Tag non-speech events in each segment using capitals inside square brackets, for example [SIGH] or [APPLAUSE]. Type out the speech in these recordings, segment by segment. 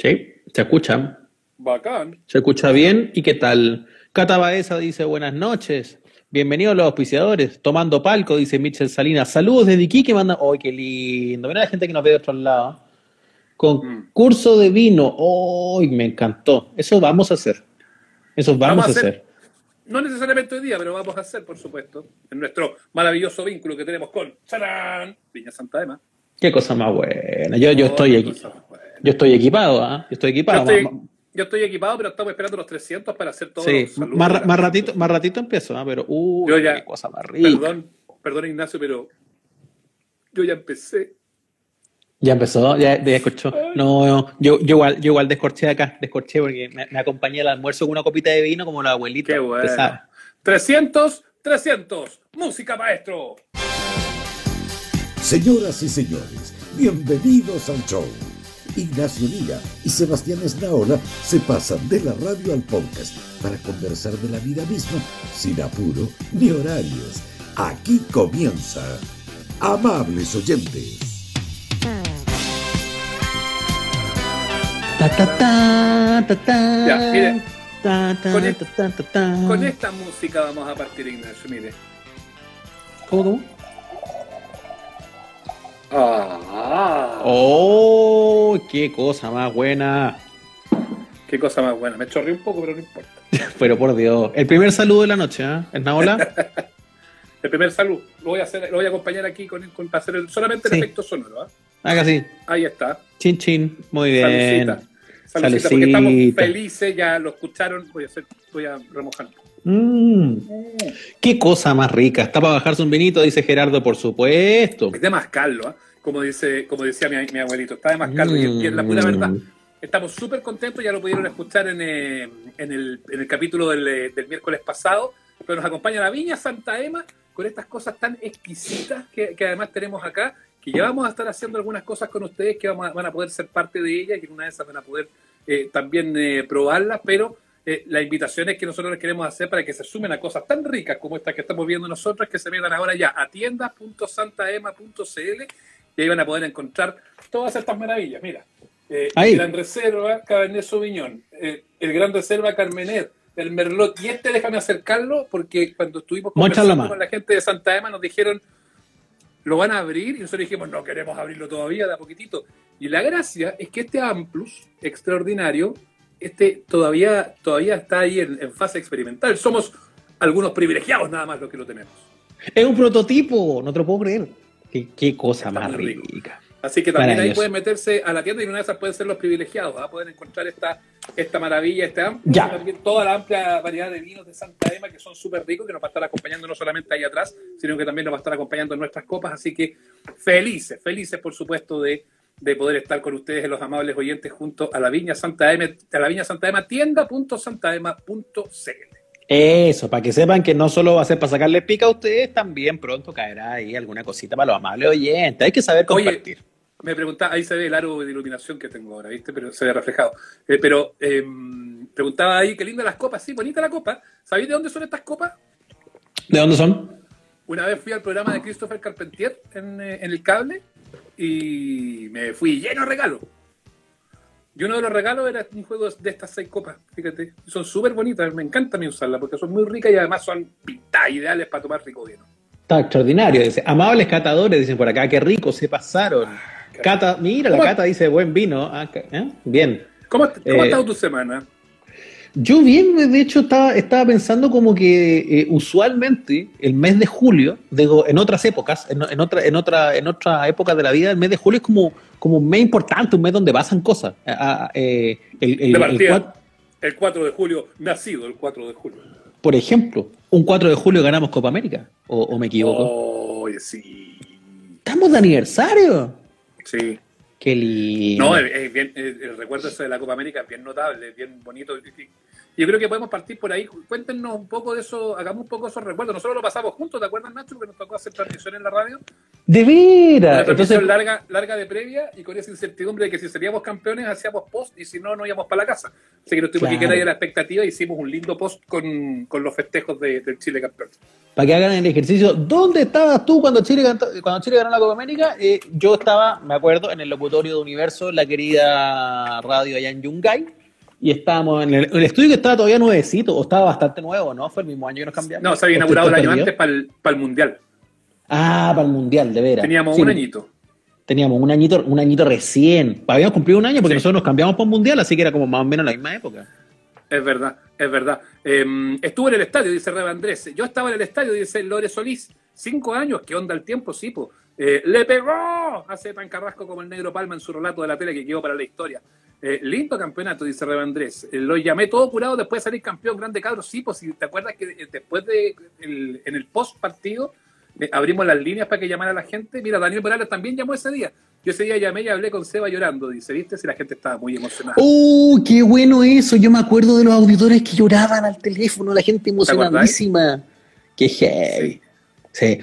Sí, se escucha. Bacán. Se escucha bien. ¿Y qué tal? Cata Baeza dice buenas noches. Bienvenidos los auspiciadores. Tomando palco, dice Michel Salinas. Saludos desde Iquique. Manda. ¡Ay, qué lindo! Mira la gente que nos ve de otro lado. Concurso de vino. ¡Ay, me encantó! Eso vamos a hacer. Eso vamos, a hacer. No necesariamente hoy día, pero vamos a hacer, por supuesto, en nuestro maravilloso vínculo que tenemos con ¡Charán! Viña Santa Ema. Qué cosa más buena. Yo, yo estoy aquí. Yo estoy equipado, ¿ah? Yo estoy equipado. Yo estoy, equipado, pero estamos esperando los 300 para hacer todo. Sí, más, más, ratito, más ratito empiezo, ¿ah? Pero, uh, qué cosa más rica. Perdón, perdón, Ignacio, pero yo ya empecé. Ya empezó, ya, ya escuchó. No, yo, yo igual, yo igual descorché acá, descorché porque me, acompañé al almuerzo con una copita de vino como la abuelita. Qué bueno. 300, 300, música maestro. Señoras y señores, bienvenidos al show. Ignacio Liga y Sebastián Esnaola se pasan de la radio al podcast para conversar de la vida misma sin apuro ni horarios. Aquí comienza. Amables oyentes. Ta, ta, ta, ta, ta. Ya, mire. Con, e- con, esta música vamos a partir, Ignacio, mire. ¿Cómo? Ah. ¡Oh! ¡Qué cosa más buena! Qué cosa más buena. Me chorré un poco, pero no importa. [LAUGHS] pero por Dios. El primer saludo de la noche, ¿eh? ¿Es Naola? [LAUGHS] el primer saludo. Lo voy a hacer, lo voy a acompañar aquí con, con para hacer solamente el efecto sonoro. ¿eh? Haga así. Ahí está. Chin chin. Muy bien. Salucita. Salucita, porque estamos felices, ya lo escucharon. Voy a hacer, voy a remojar. Mm. Qué cosa más rica. Está para bajarse un vinito, dice Gerardo, por supuesto. Es de mascarlo, ¿eh? como, dice, como decía mi, abuelito. Está de mascarlo y, es la pura verdad. Estamos súper contentos, ya lo pudieron escuchar en, eh, en, el, en el, capítulo del, eh, del, miércoles pasado, pero nos acompaña la Viña Santa Ema con estas cosas tan exquisitas que, que además tenemos acá, que ya vamos a estar haciendo algunas cosas con ustedes que vamos van a poder ser parte de ellas y que una de esas van a poder eh, también eh, probarlas, pero eh, la invitación es que nosotros les queremos hacer para que se sumen a cosas tan ricas como estas que estamos viendo nosotros, que se metan ahora ya a tiendas.santaema.cl y ahí van a poder encontrar todas estas maravillas. Mira, eh, el Gran Reserva Cabernet Sauvignon, eh, el Gran Reserva Carmener, el Merlot, y este déjame acercarlo porque cuando estuvimos conversando con la gente de Santa Ema nos dijeron lo van a abrir y nosotros dijimos no queremos abrirlo todavía, de a poquitito. Y la gracia es que este Amplus extraordinario este todavía, todavía está ahí en, fase experimental. Somos algunos privilegiados nada más los que lo tenemos. Es un prototipo, no te lo puedo creer. Qué, cosa más rica. Así que también ahí pueden meterse a la tienda y una de esas pueden ser los privilegiados. ¿ah? Pueden encontrar esta, esta maravilla, este amplio, toda la amplia variedad de vinos de Santa Ema que son súper ricos, que nos va a estar acompañando no solamente ahí atrás, sino que también nos va a estar acompañando en nuestras copas. Así que felices, felices por supuesto de de poder estar con ustedes, los amables oyentes, junto a la Viña Santa Ema, a la Viña Santa Ema, tienda.santaema.cl. Eso, para que sepan que no solo va a ser para sacarle pica a ustedes, también pronto caerá ahí alguna cosita para los amables oyentes. Hay que saber compartir. Me preguntaba, ahí se ve el aro de iluminación que tengo ahora, ¿viste? Pero se ve reflejado. Eh, pero eh, preguntaba ahí, qué linda las copas, sí, bonita la copa. ¿Sabéis de dónde son estas copas? ¿De dónde son? Una vez fui al programa de Christopher Carpentier en, eh, en el cable y me fui lleno de regalos. Y uno de los regalos era un juego de estas seis copas, fíjate. Son súper bonitas, me encanta a mí usarlas porque son muy ricas y además son pintadas ideales para tomar rico vino. Está extraordinario, dice. Amables catadores, dicen por acá, qué rico se pasaron. Ah, cata, mira, la cata dice buen vino. Ah, ¿eh? Bien. ¿Cómo, cómo ha estado tu semana? Yo bien, de hecho, estaba, estaba pensando como que eh, usualmente el mes de julio, digo, en otras épocas, en, otra, en otra, en otra época de la vida, el mes de julio es como, como un mes importante, un mes donde pasan cosas. Eh, el, el, el, 4, de julio, nacido el 4 de julio. Por ejemplo, un 4 de julio ganamos Copa América, o, me equivoco. Oye, sí. Estamos de aniversario. Sí. Qué lindo. No, es, bien, el recuerdo ese de la Copa América es bien notable, es bien bonito. Yo creo que podemos partir por ahí. Cuéntenos un poco de eso, hagamos un poco esos recuerdos. Nosotros lo pasamos juntos, ¿te acuerdas, Nacho? Que nos tocó hacer transmisión en la radio. De veras. Una transmisión larga, larga de previa y con esa incertidumbre de que si seríamos campeones hacíamos post y si no, no íbamos para la casa. Así que nos tuvimos que quedar ahí a la expectativa hicimos un lindo post con, con los festejos de, del Chile campeón. Para que hagan el ejercicio. ¿Dónde estabas tú cuando Chile, cuando Chile ganó la Copa América? Eh, yo estaba, me acuerdo, en el locutorio de Universo, la querida radio allá en Yungay. Y estábamos en el, estudio que estaba todavía nuevecito, o estaba bastante nuevo, ¿no? Fue el mismo año que nos cambiamos. No, se había inaugurado el año antes para el, Mundial. Ah, para el Mundial, de veras. Teníamos un añito. Teníamos un añito, un añito recién. Habíamos cumplido un año porque nosotros nos cambiamos para el Mundial, así que era como más o menos la misma época. Es verdad, es verdad. Em, estuvo en el estadio, dice Reba Andrés. Yo estaba en el estadio, dice Lore Solís. Cinco años, ¿qué onda el tiempo? Sí, pues. ¡Le pegó! Hace tan carrasco como el negro Palma en su relato de la tele que quedó para la historia. Eh, lindo campeonato, dice Reba Andrés. Eh, lo llamé todo curado después de salir campeón grande cabro. Sí, pues si te acuerdas que después de en el post partido abrimos las líneas para que llamara a la gente. Mira, Daniel Morales también llamó ese día. Yo ese día llamé y hablé con Seba llorando, dice, ¿viste? Si la gente estaba muy emocionada. ¡Uh, qué bueno eso! Yo me acuerdo de los auditores que lloraban al teléfono, la gente emocionadísima. ¡Qué heavy! Sí.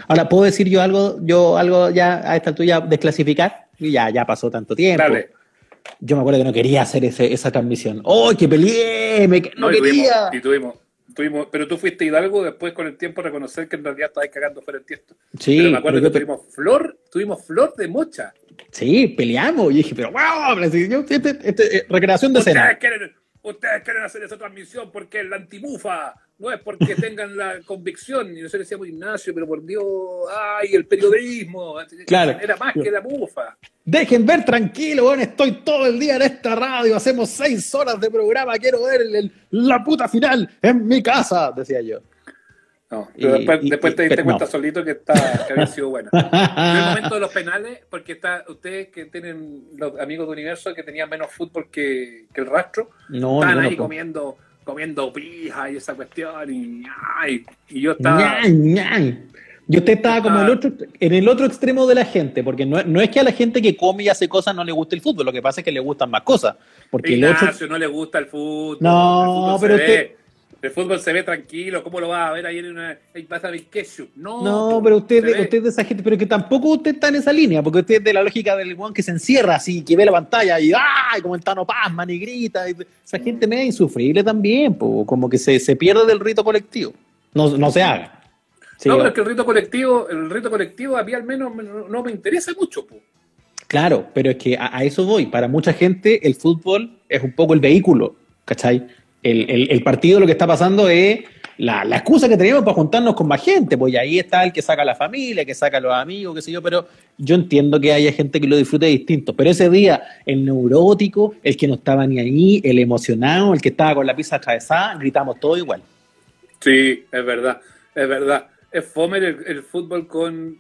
Ahora, ¿puedo decir yo algo, yo algo ya a esta altura desclasificar? Y ya, ya pasó tanto tiempo. Dale. Yo me acuerdo que no quería hacer ese, esa transmisión. ¡Oh, qué peleé! Me, no, quería. y tuvimos, tuvimos, pero tú fuiste Hidalgo después con el tiempo reconocer que en realidad estabas cagando fuera el tiesto. Sí. Pero me acuerdo que tuvimos flor, tuvimos flor de mocha. Sí, peleamos. Y dije, pero wow, este, este, eh, recreación de escena. ustedes quieren hacer esa transmisión porque es la antimufa, no es porque [LAUGHS] tengan la convicción. Y nosotros decíamos, Ignacio, pero por Dios, ay, el periodismo. Claro. Era más que la mufa. Dejen ver tranquilo, bueno, estoy todo el día en esta radio, hacemos seis horas de programa, quiero ver la puta final en mi casa, decía yo. No, pero después, te diste cuenta solito que, está, que había sido bueno. [LAUGHS] en el momento de los penales, porque está, ustedes que tienen los amigos de Universo que tenían menos fútbol que, el rastro, no, estaban ahí comiendo comiendo pija y esa cuestión y, y yo estaba... Y usted estaba como el otro, en el otro extremo de la gente, porque no, no, es que a la gente que come y hace cosas no le guste el fútbol, lo que pasa es que le gustan más cosas. Porque el otro... no le gusta el fútbol. No, pero usted, el fútbol se ve tranquilo, ¿cómo lo va a ver ahí en una ahí pasa ketchup? No, no pero usted, usted es de esa gente, pero que tampoco usted está en esa línea, porque usted es de la lógica del guan que se encierra así, que ve la pantalla y ¡ay! como el Tano Pazman y grita. esa gente media insufrible también, como que se, se pierde del rito colectivo. No, no se haga. no, pero es que el rito colectivo, el rito colectivo a mí al menos no, me interesa mucho. Po. Claro, pero es que a, a, eso voy. Para mucha gente el fútbol es un poco el vehículo, ¿cachai? El, partido lo que está pasando es la, excusa que tenemos para juntarnos con más gente, pues ahí está el que saca a la familia, que saca a los amigos, qué sé yo, pero yo entiendo que haya gente que lo disfrute distinto, pero ese día el neurótico, el que no estaba ni ahí, el emocionado, el que estaba con la pizza atravesada, gritamos todo igual. Sí, es verdad, es verdad. Es fome el, fútbol con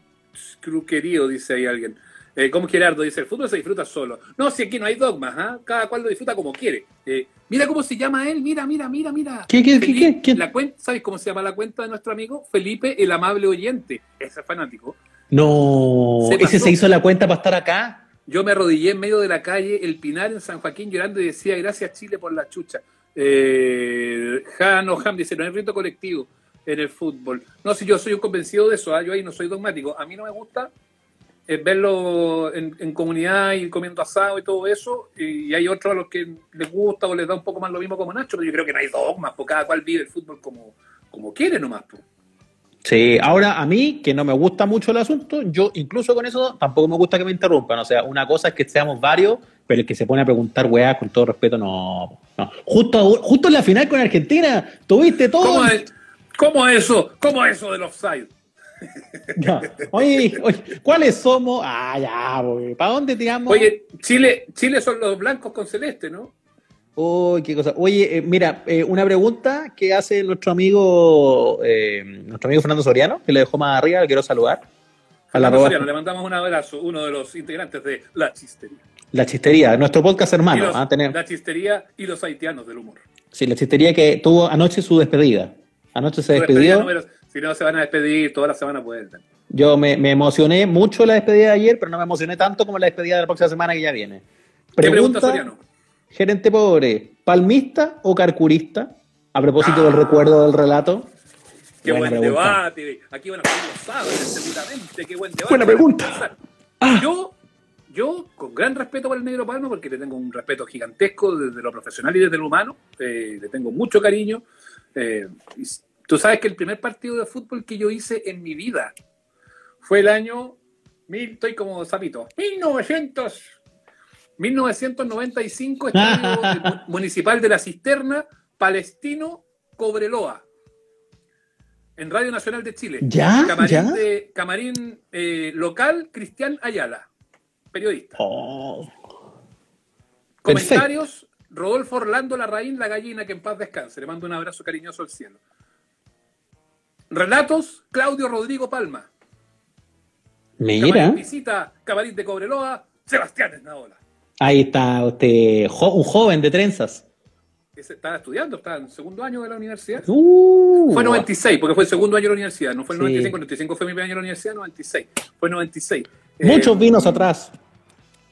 cruquerío, dice ahí alguien. Eh, como Gerardo dice, el fútbol se disfruta solo. No, si aquí no hay dogmas, ¿ah? cada cual lo disfruta como quiere. Eh, mira cómo se llama él, mira, mira, mira, mira. ¿Qué, qué, qué, La cuenta, ¿Sabes cómo se llama la cuenta de nuestro amigo? Felipe, el amable oyente. Ese fanático. No, ese se hizo la cuenta para estar acá. Yo me arrodillé en medio de la calle El Pinar en San Joaquín llorando y decía, gracias Chile por la chucha. Eh, no, Ham dice, no hay rito colectivo en el fútbol. No, si yo soy un convencido de eso, ¿ah? yo ahí no soy dogmático. A mí no me gusta verlo en, comunidad y comiendo asado y todo eso, y, hay otros a los que les gusta o les da un poco más lo mismo como Nacho, pero yo creo que no hay dogmas, porque cada cual vive el fútbol como, como quiere nomás. Pues. Sí, ahora a mí, que no me gusta mucho el asunto, yo incluso con eso tampoco me gusta que me interrumpan. O sea, una cosa es que seamos varios, pero el que se pone a preguntar weá con todo respeto, no. no. Justo, justo en la final con Argentina, tuviste todo. ¿Cómo es, cómo eso? ¿Cómo eso del offside? [LAUGHS] Oye, ¿cuáles somos? Ah, ya, ¿para dónde tiramos? Oye, Chile, Chile son los blancos con celeste, ¿no? Uy, qué cosa. Oye, eh, mira, eh, una pregunta que hace nuestro amigo, eh, nuestro amigo Fernando Soriano, que le dejó más arriba, le quiero saludar. A la Soriano, le mandamos un abrazo, uno de los integrantes de La Chistería. La Chistería, nuestro podcast hermano. ¿ah? La Chistería y los haitianos del humor. Sí, la Chistería que tuvo anoche su despedida. Anoche se despidió. Si no, se van a despedir toda la semana pueden. Yo me, emocioné mucho la despedida de ayer, pero no me emocioné tanto como la despedida de la próxima semana que ya viene. Pregunta, Soriano? Gerente pobre, ¿palmista o carcurista? A propósito del ah. recuerdo del relato. Qué buen debate. Aquí van a los sábados, seguramente. Qué buen debate. Buena pregunta. Ah. Yo, yo, con gran respeto por el Negro Palma, porque le tengo un respeto gigantesco desde lo profesional y desde lo humano, eh, le tengo mucho cariño. Eh, Tú sabes que el primer partido de fútbol que yo hice en mi vida fue el año, mil, estoy como sapito, 1900, 1995, Estadio Municipal de la Cisterna, Palestino, Cobreloa. En Radio Nacional de Chile. ¿Ya? Camarín, De, camarín eh, local, Cristian Ayala, periodista. Oh. Comentarios, Rodolfo Orlando Larraín, la gallina, que en paz descanse. Le mando un abrazo cariñoso al cielo. Relatos, Claudio Rodrigo Palma. Mira. Visita Camarín de Cobreloa, Sebastián Esnaola. Ahí está usted, jo- un joven de trenzas. Estaba estudiando, estaba en segundo año de la universidad. Uh, Fue 96, porque fue el segundo año de la universidad. No fue el Sí. 95, 95 fue mi primer año de la universidad, 96. Fue 96. Muchos Eh, vinos atrás.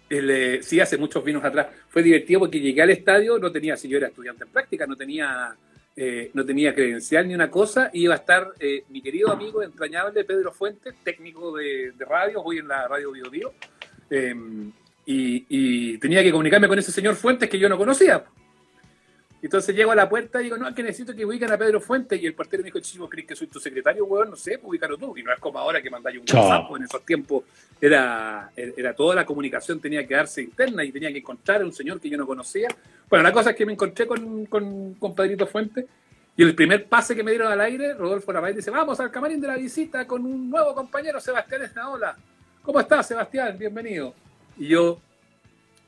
el, eh, sí, hace muchos vinos atrás. Fue divertido porque llegué al estadio, no tenía, si yo era estudiante en práctica, no tenía, eh, no tenía credencial ni una cosa, y iba a estar eh, mi querido amigo entrañable Pedro Fuentes, técnico de, radio, hoy en la radio Bio Bio, eh, y, y tenía que comunicarme con ese señor Fuentes que yo no conocía. Entonces llego a la puerta y digo, no, es que necesito que ubiquen a Pedro Fuentes. Y el portero me dijo, chico, ¿crees que soy tu secretario, weón? No sé, pues ubícalo tú. Y no es como ahora que mandáis un. WhatsApp. pues En esos tiempos era, era toda la comunicación tenía que darse interna y tenía que encontrar a un señor que yo no conocía. Bueno, la cosa es que me encontré con, con, con Pedrito Fuentes. Y el primer pase que me dieron al aire, Rodolfo Larraín dice, vamos al camarín de la visita con un nuevo compañero, Sebastián Esnaola. ¿Cómo estás, Sebastián? Bienvenido. Y yo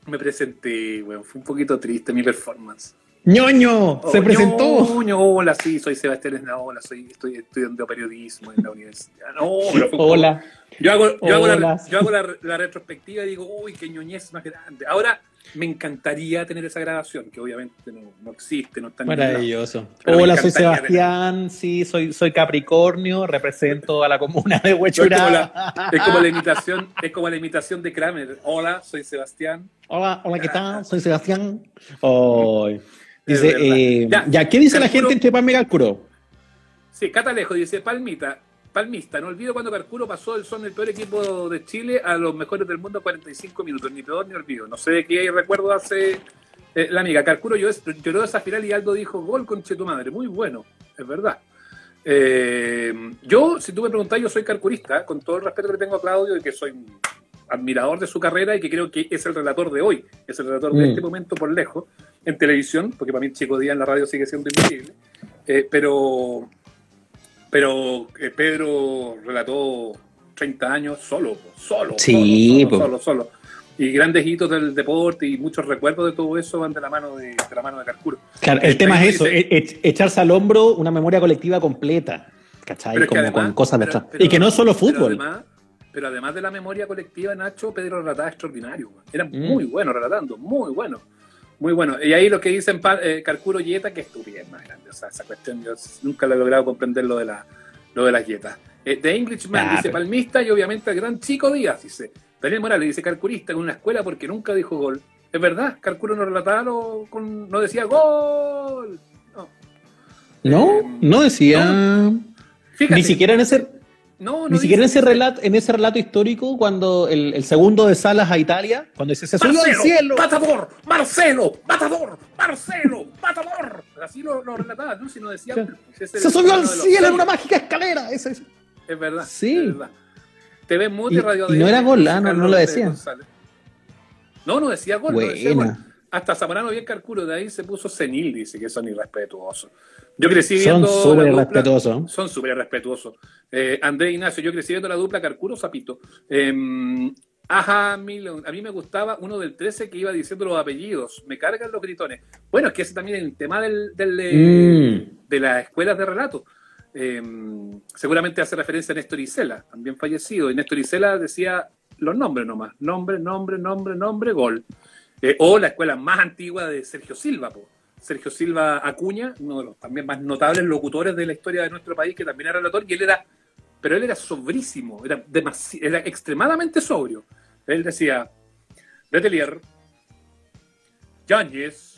me presenté, weón. Fue un poquito triste mi performance. Ñoño, se Oh, presentó. ñoño, hola, sí, soy Sebastián Esnaola, soy, estoy estudiando periodismo en la universidad. No, pero fue Hola. yo hago, yo hago, la, yo hago la, la retrospectiva y digo, uy, qué ñoñez más grande. Ahora me encantaría tener esa grabación, que obviamente no, no existe, no está. Maravilloso. Hola, soy Sebastián, sí, soy, soy Capricornio, represento a la comuna de No, es, como Huechurá. la, es como la imitación, es como la imitación de Kramer. Hola, soy Sebastián. Hola, hola, ¿qué tal? Soy Sebastián. Ay. Es Dice, eh, Ya, ya, ¿qué dice la gente entre Palma y Calcuro? Sí, Catalejo dice, Palmita, Palmista, no olvido cuando Carcuro pasó el son el peor equipo de Chile a los mejores del mundo a 45 minutos, ni peor ni olvido. No sé de qué recuerdo hace eh, la amiga. Carcuro lloró, lloró esa final y Aldo dijo, gol con tu madre, muy bueno, es verdad. Eh, yo, si tú me preguntás, yo soy carcurista, con todo el respeto que le tengo a Claudio y que soy admirador de su carrera y que creo que es el relator de hoy, es el relator de Mm. este momento por lejos, en televisión, porque para mí Chico Díaz en la radio sigue siendo invisible, Eh, pero pero eh, Pedro relató 30 años solo, solo, Sí, solo, solo, solo, solo. Y grandes hitos del deporte y muchos recuerdos de todo eso van de la mano de, de la mano de Carcuro. Claro, el El tema país es eso, dice- e- e- echarse al hombro una memoria colectiva completa. ¿Cachai? Pero Como además- con cosas pero- detrás. pero- y que no es solo Pero fútbol. además, pero además de la memoria colectiva, Nacho, Pedro relataba extraordinario. Era Mm. muy bueno relatando, muy bueno. Muy bueno. Y ahí lo que dicen eh, Carcuro y Yeta, que estupidez más grande. O sea, esa cuestión yo nunca lo he logrado comprender lo de, la, lo de las dietas. Eh, The Englishman dice pero- palmista y obviamente el gran Chico Díaz, dice. Daniel Morales dice carcurista en una escuela porque nunca dijo gol. Es verdad, Carcuro no relataba, lo- con, no decía gol. No. No, Eh, no decía. Fíjate, Ni siquiera en ese, no, no ni siquiera en ese relato, en ese relato histórico, cuando el, el segundo de Salas a Italia, cuando dice se subió al cielo. ¡Matador! ¡Marcelo! ¡Matador! ¡Marcelo! ¡Matador! Así lo, lo relataba, ¿no? Si no decía. Se subió al cielo en una mágica escalera. Es. Es verdad. Sí. Es verdad. TV Muti, Y- Radio y no era gol, no- lo decía. No, no decía gol. No decía gol. Hasta Zamorano bien Carcuro, de ahí se puso senil, dice que son irrespetuosos. Yo crecí Son viendo. súper la dupla- irrespetuosos. Son súper respetuosos. Eh, André Ignacio, yo crecí viendo la dupla Carcuro Zapito. Eh, Ajá, Milon. A mí me gustaba uno del 13 que iba diciendo los apellidos. Me cargan los gritones. Bueno, es que ese también es el tema del, del, eh, Mm. de las escuelas de relato. Eh, seguramente hace referencia a Néstor Isela, también fallecido. Y Néstor Isela decía los nombres nomás. Nombre, nombre, nombre, nombre, gol. Eh, o la escuela más antigua de Sergio Silva, po. Sergio Silva Acuña, uno de los también más notables locutores de la historia de nuestro país, que también era relator, y él era, pero él era sobrísimo, era, era extremadamente sobrio. Él decía, Letelier, Yáñez,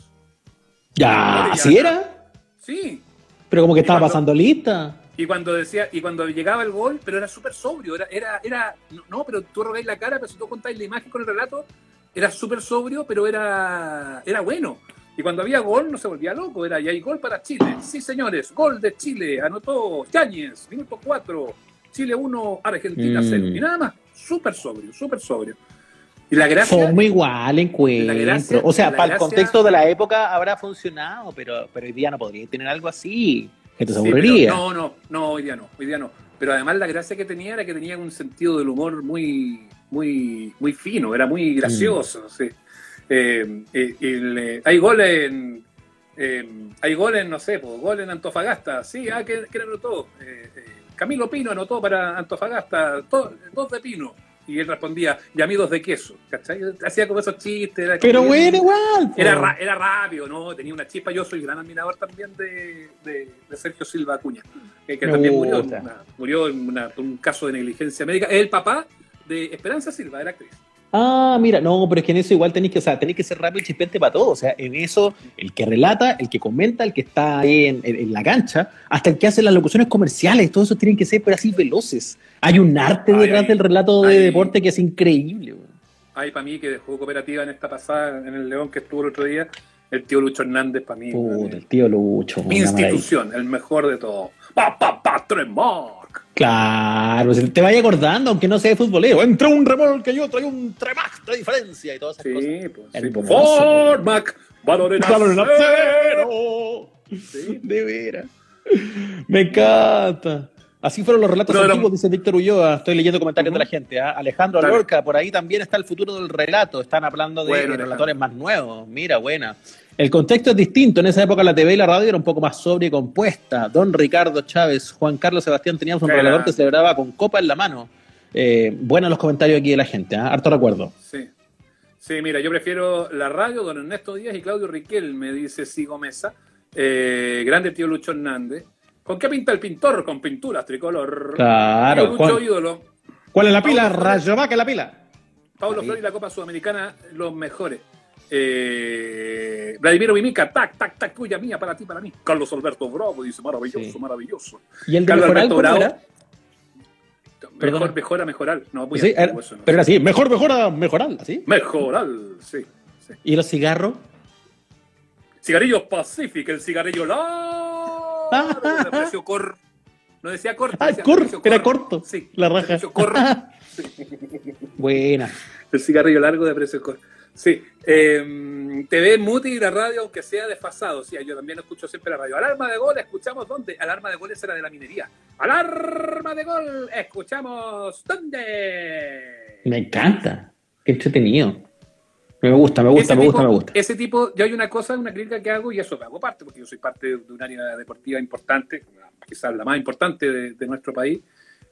Ya, Orellana. así era. sí, Pero como que estaba cuando- pasando lista. Y cuando decía, y cuando llegaba el gol, pero era súper sobrio, era, era, era, no, no, pero tú rogáis la cara, pero si tú contáis la imagen con el relato, era súper sobrio, pero era, era bueno. Y cuando había gol, no se volvía loco, era, y hay gol para Chile. Sí, señores, gol de Chile, anotó Yáñez, minuto 4, Chile 1, Argentina Mm. 0. Y nada más, súper sobrio, súper sobrio. Y la gracia. Somos igual, encuentro. o sea, para el contexto de la época habrá funcionado, pero, pero hoy día no podría tener algo así. Gente se aburriría. no, no, no, hoy día no, hoy día no. Pero además la gracia que tenía era que tenía un sentido del humor muy, muy, muy fino, era muy gracioso. Mm. Eh, eh, eh, hay goles en. hay goles, no sé, pues, gol en Antofagasta. Sí, ah, que, que anotó. Camilo Pino anotó para Antofagasta, dos de Pino y él respondía, y amigos de queso, ¿cachai? Hacía como esos chistes. Pero bueno, igual. Era, era rápido, ¿no? Tenía una chispa. Yo soy gran admirador también de, de, Sergio Silva Acuña, que, también murió, murió en un caso de negligencia médica. Es el papá de Esperanza Silva, era actriz. Ah, mira, no, pero es que en eso igual tenéis que, o sea, tenéis que ser rápido y chispente para todo. O sea, en eso, el que relata, el que comenta, el que está ahí en, la cancha, hasta el que hace las locuciones comerciales, todo eso tienen que ser, pero así veloces. Hay un arte detrás del relato de deporte que es increíble. Hay para mí que dejó cooperativa en esta pasada, en el León que estuvo el otro día, el tío Lucho Hernández para mí. Puta, el tío Lucho. Institución, el mejor de todo. Pa, pa, pa, Tremac. Claro, te vaya acordando, aunque no sea de futbolero. Entró un remolque y otro, hay un Tremac de diferencia y todas esas sí, cosas. Pues, sí, pues. Formac, valor en acero. Sí. De veras. Me encanta. Así fueron los relatos antiguos, dice Víctor Ulloa. Estoy leyendo comentarios de la gente. ¿ah? Alejandro Alorca, por ahí también está el futuro del relato. Están hablando de, relatores más nuevos. Mira, buena. El contexto es distinto. En esa época la TV y la radio era un poco más sobria y compuesta. Don Ricardo Chávez, Juan Carlos Sebastián, teníamos un relator que celebraba con copa en la mano. Eh, buenos los comentarios aquí de la gente. ¿ah? Harto recuerdo. Sí. Sí, mira, yo prefiero la radio, don Ernesto Díaz y Claudio Riquel, me dice Sigo Mesa. Eh, grande tío Lucho Hernández. ¿Con qué pinta el pintor? Con pinturas tricolor. Claro. ¿Cuál, ídolo. ¿Cuál es la pila? Rayo Vaca la pila. Pablo Flores y la Copa Sudamericana, los mejores. Eh, Vladimiro Mimica, tac, tac, tac, tuya mía, para ti, para mí. Carlos Alberto Bravo dice, maravilloso, maravilloso. ¿Y el de Carlos Alberto Bravo? Mejor, mejora, mejorar. No, sí, era, pero era así, mejor, mejora, mejoral, ¿así? Mejoral, sí, sí. ¿Y los cigarros? Cigarrillos Pacific, el cigarrillo la [LAUGHS] de precio cor. No decía corto. Ah, era corto. Sí. La raja. Cor. [LAUGHS] Buena. El cigarrillo largo de precio cor. Sí. Eh, TV Muti y la radio, aunque sea desfasado. Sí, yo también escucho siempre la radio. Alarma de gol, escuchamos dónde. Alarma de gol era de la minería. Alarma de gol, escuchamos dónde. Me encanta. Qué entretenido. Me gusta, me gusta, me gusta, me gusta. Ese tipo, yo hay una cosa, una crítica que hago y eso me hago parte, porque yo soy parte de un área deportiva importante, quizás la más importante de, nuestro país,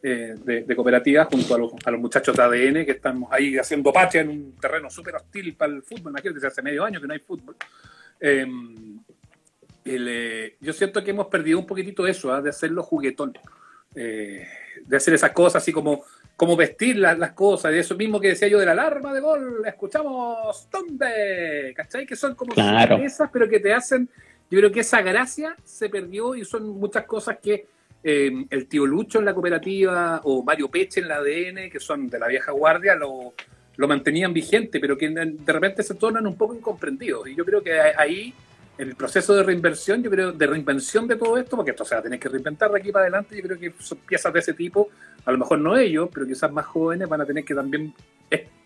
eh, de, cooperativas, junto a los, a los, muchachos de ADN que estamos ahí haciendo patria en un terreno súper hostil para el fútbol. Imagínate, hace medio año que no hay fútbol. Em, eh, yo siento que hemos perdido un poquitito eso, ¿ah? de hacerlo juguetón, eh, de hacer esas cosas así como cómo vestir las, cosas, y eso mismo que decía yo de la alarma de gol, escuchamos ¿dónde? ¿Cachai? Que son como claro. pero que te hacen, yo creo que esa gracia se perdió y son muchas cosas que eh, el tío Lucho en la cooperativa o Mario Peche en la ADN, que son de la vieja guardia, lo, lo mantenían vigente, pero que de repente se tornan un poco incomprendidos. Y yo creo que ahí el proceso de reinversión, yo creo, de reinvención de todo esto, porque esto se va a tener que reinventar de aquí para adelante, yo creo que son piezas de ese tipo, a lo mejor no ellos, pero quizás más jóvenes van a tener que también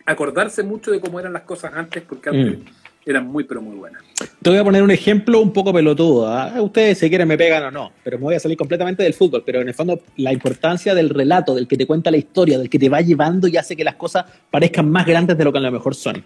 acordarse mucho de cómo eran las cosas antes, porque antes mm. Eran muy, pero muy buenas. Te voy a poner un ejemplo un poco pelotudo. ¿ah? Ustedes si quieren me pegan o no, pero me voy a salir completamente del fútbol. Pero en el fondo, la importancia del relato, del que te cuenta la historia, del que te va llevando y hace que las cosas parezcan más grandes de lo que a lo mejor son.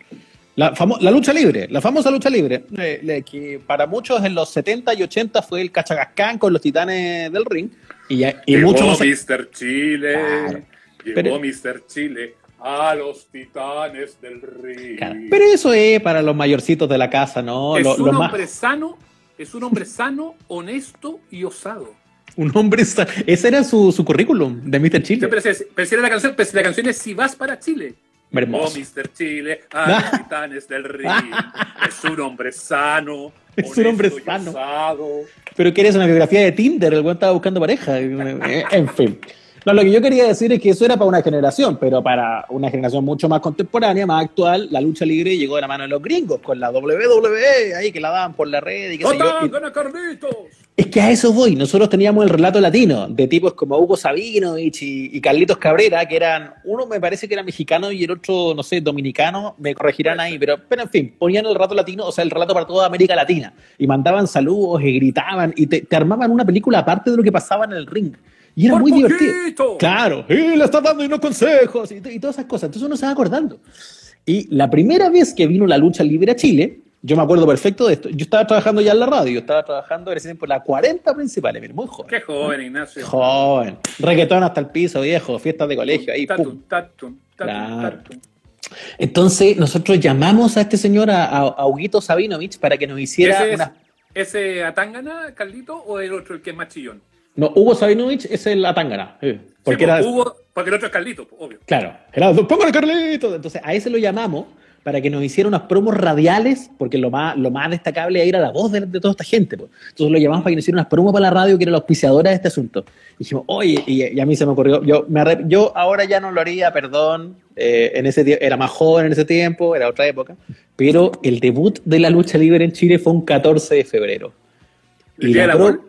La, la, lucha libre, la famosa lucha libre, eh, que para muchos en los 70 y 80 fue el cachagascán con los titanes del ring. Y, y Llegó Mr. Chile, llegó Mr. Chile a los titanes del ring. Pero eso es para los mayorcitos de la casa, ¿no? Es un hombre sano, es un hombre sano, honesto y osado. Un hombre sano. Ese era su, su currículum de Mr. Chile. pero, pero, la canción, pero la canción es Si vas para Chile. Oh, Mr. Chile, a [LAUGHS] los titanes del ring. es un hombre sano. [LAUGHS] Es un hombre sano. Pero que eres una biografía de Tinder, el güey estaba buscando pareja. [LAUGHS] en fin. No, lo que yo quería decir es que eso era para una generación, pero para una generación mucho más contemporánea, más actual, la lucha libre llegó de la mano de los gringos, con la WWE ahí que la daban por la red y yo. Carlitos! Es que a eso voy. Nosotros teníamos el relato latino de tipos como Hugo Sabinovich y, y, Carlitos Cabrera, que eran, uno me parece que era mexicano y el otro, no sé, dominicano, me corregirán ahí, pero, pero en fin, ponían el relato latino, o sea, el relato para toda América Latina, y mandaban saludos y gritaban y te, te armaban una película aparte de lo que pasaba en el ring. Y era ¡Por muy poquito! divertido. Claro, y le está dando unos consejos y, y todas esas cosas. Entonces uno se va acordando. Y la primera vez que vino la lucha libre a Chile, yo me acuerdo perfecto de esto. Yo estaba trabajando ya en la radio, estaba trabajando en ese tiempo en la 40 principales, mira, muy joven. Qué joven, Ignacio. Joven. Reggaetón hasta el piso, viejo, fiestas de colegio, ahí, Tatum, tatum, tatum, Claro. tatum. Entonces, nosotros llamamos a este señor, a, a, a Huguito Sabinovich, para que nos hiciera ¿Ese, es, una. ¿Ese Atangana, Carlito, o el otro, el que es más chillón? No, Hugo Sabinovich es el Atangana. eh, porque Sí, era. Hugo- porque el otro es Carlito, obvio. Claro, Gerardo, póngale Carlito. Entonces, a ese lo llamamos para que nos hiciera unas promos radiales, porque lo más, lo más destacable era la voz de, de toda esta gente. pues. Entonces lo llamamos para que nos hiciera unas promos para la radio, que era la auspiciadora de este asunto. Y dijimos, oye, y, y a mí se me ocurrió, yo, me arrep- yo ahora ya no lo haría, perdón, eh, en ese era más joven en ese tiempo, era otra época, pero el debut de la lucha libre en Chile fue un 14 de febrero. ¿El Día la del Amor?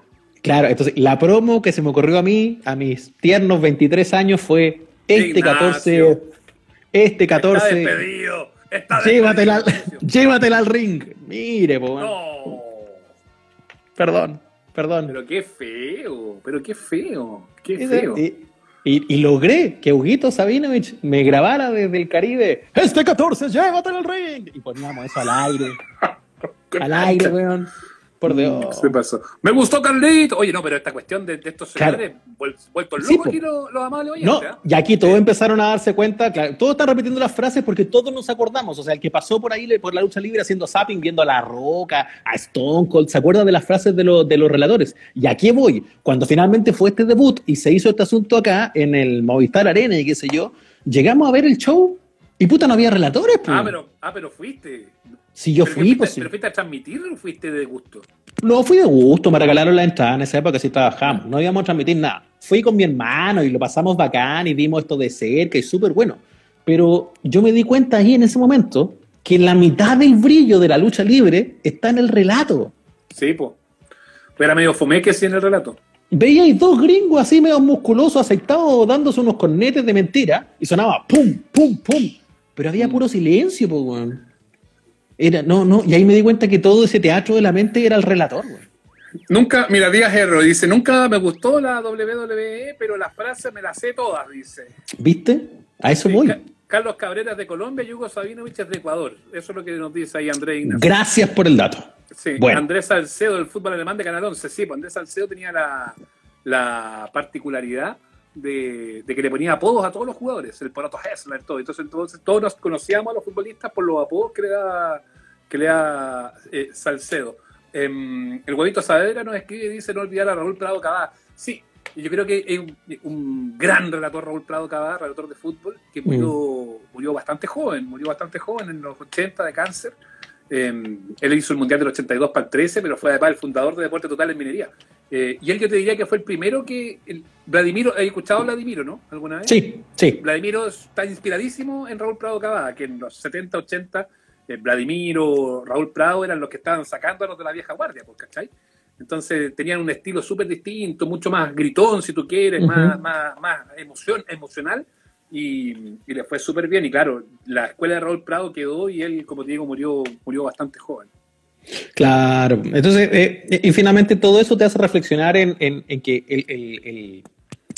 Claro, entonces la promo que se me ocurrió a mí, a mis tiernos 23 años, fue este Ignacio. 14, este Está 14, despedido. Está llévatela, al- despedido. [LAUGHS] llévatela al ring. Mire, po. No. perdón, perdón. Pero qué feo, pero qué feo, qué Y, feo. y- y logré que Huguito Sabinovich me grabara desde el Caribe. Este 14, llévatela al ring. Y poníamos eso al aire, [LAUGHS] al aire, weón. Por Dios. Se pasó. Me gustó Carlito. Oye, no, pero esta cuestión de, de estos Claro. señores vuel- vueltos Sí, locos po. aquí los, los amables No, oyentes. ¿ah? y aquí todos empezaron a darse cuenta, claro, todos están repitiendo las frases porque todos nos acordamos. O sea, el que pasó por ahí por la lucha libre haciendo zapping, viendo a La Roca, a Stone Cold, ¿se acuerda de las frases de, los de los relatores? Y aquí voy. Cuando finalmente fue este debut y se hizo este asunto acá en el Movistar Arena y qué sé yo, llegamos a ver el show y puta, no había relatores. pues. Ah, pero, ah, pero fuiste. Si yo ¿Pero qué fui, pues sí. ¿Pero fuiste a transmitir o fuiste de gusto? No, fui de gusto, me regalaron la entrada en esa época, sí trabajamos, no íbamos a transmitir nada. Fui con mi hermano y lo pasamos bacán y vimos esto de cerca y súper bueno. Pero yo me di cuenta ahí en ese momento que la mitad del brillo de la lucha libre está en el relato. Sí, pues. Era medio fomeque así en el relato. Veíais dos gringos así medio musculosos, aceitados, dándose unos cornetes de mentira y sonaba pum, pum, pum. Pero había puro silencio, pues, weón. Era, no, no, y ahí me di cuenta que todo ese teatro de la mente era el relator, weón. Nunca, mira, Díaz Herro dice, nunca me gustó la WWE, pero las frases me las sé todas, dice. ¿Viste? A eso Sí, voy. Ca- Carlos Cabreras de Colombia y Hugo Sabinovich es de Ecuador. Eso es lo que nos dice ahí Andrés Ignacio. Gracias por el dato. Sí, Bueno. Andrés Salcedo del fútbol alemán de Canal 11. Sí, pues Andrés Salcedo tenía la, la particularidad de, de que le ponía apodos a todos los jugadores, el Poroto Hessler, todo. Entonces, entonces todos nos conocíamos a los futbolistas por los apodos que le da, que le da eh, Salcedo. Em, el huevito Saavedra nos escribe y dice no olvidar a Raúl Prado Cabá. Sí, yo creo que es un, un gran relator Raúl Prado Cabá, relator de fútbol, que murió, murió bastante joven, murió bastante joven en los 80 de cáncer. Eh, él hizo el Mundial del 82 para el 13, pero fue además el fundador de Deporte Total en Minería. Eh, y él yo te diría que fue el primero que... El, Vladimiro, ¿has escuchado a Vladimiro, no? ¿Alguna vez? Sí, sí. Vladimiro está inspiradísimo en Raúl Prado Cavada, que en los 70, 80, eh, Vladimiro, Raúl Prado eran los que estaban sacándonos de la vieja guardia, pues, ¿cachai? Entonces tenían un estilo súper distinto, mucho más gritón, si tú quieres, Ujú. más, más, más emoción, emocional, y, y le fue súper bien. Y claro, la escuela de Raúl Prado quedó y él, como te digo, murió, murió bastante joven. Claro. Entonces, eh, y finalmente todo eso te hace reflexionar en, en- en que el, el- el-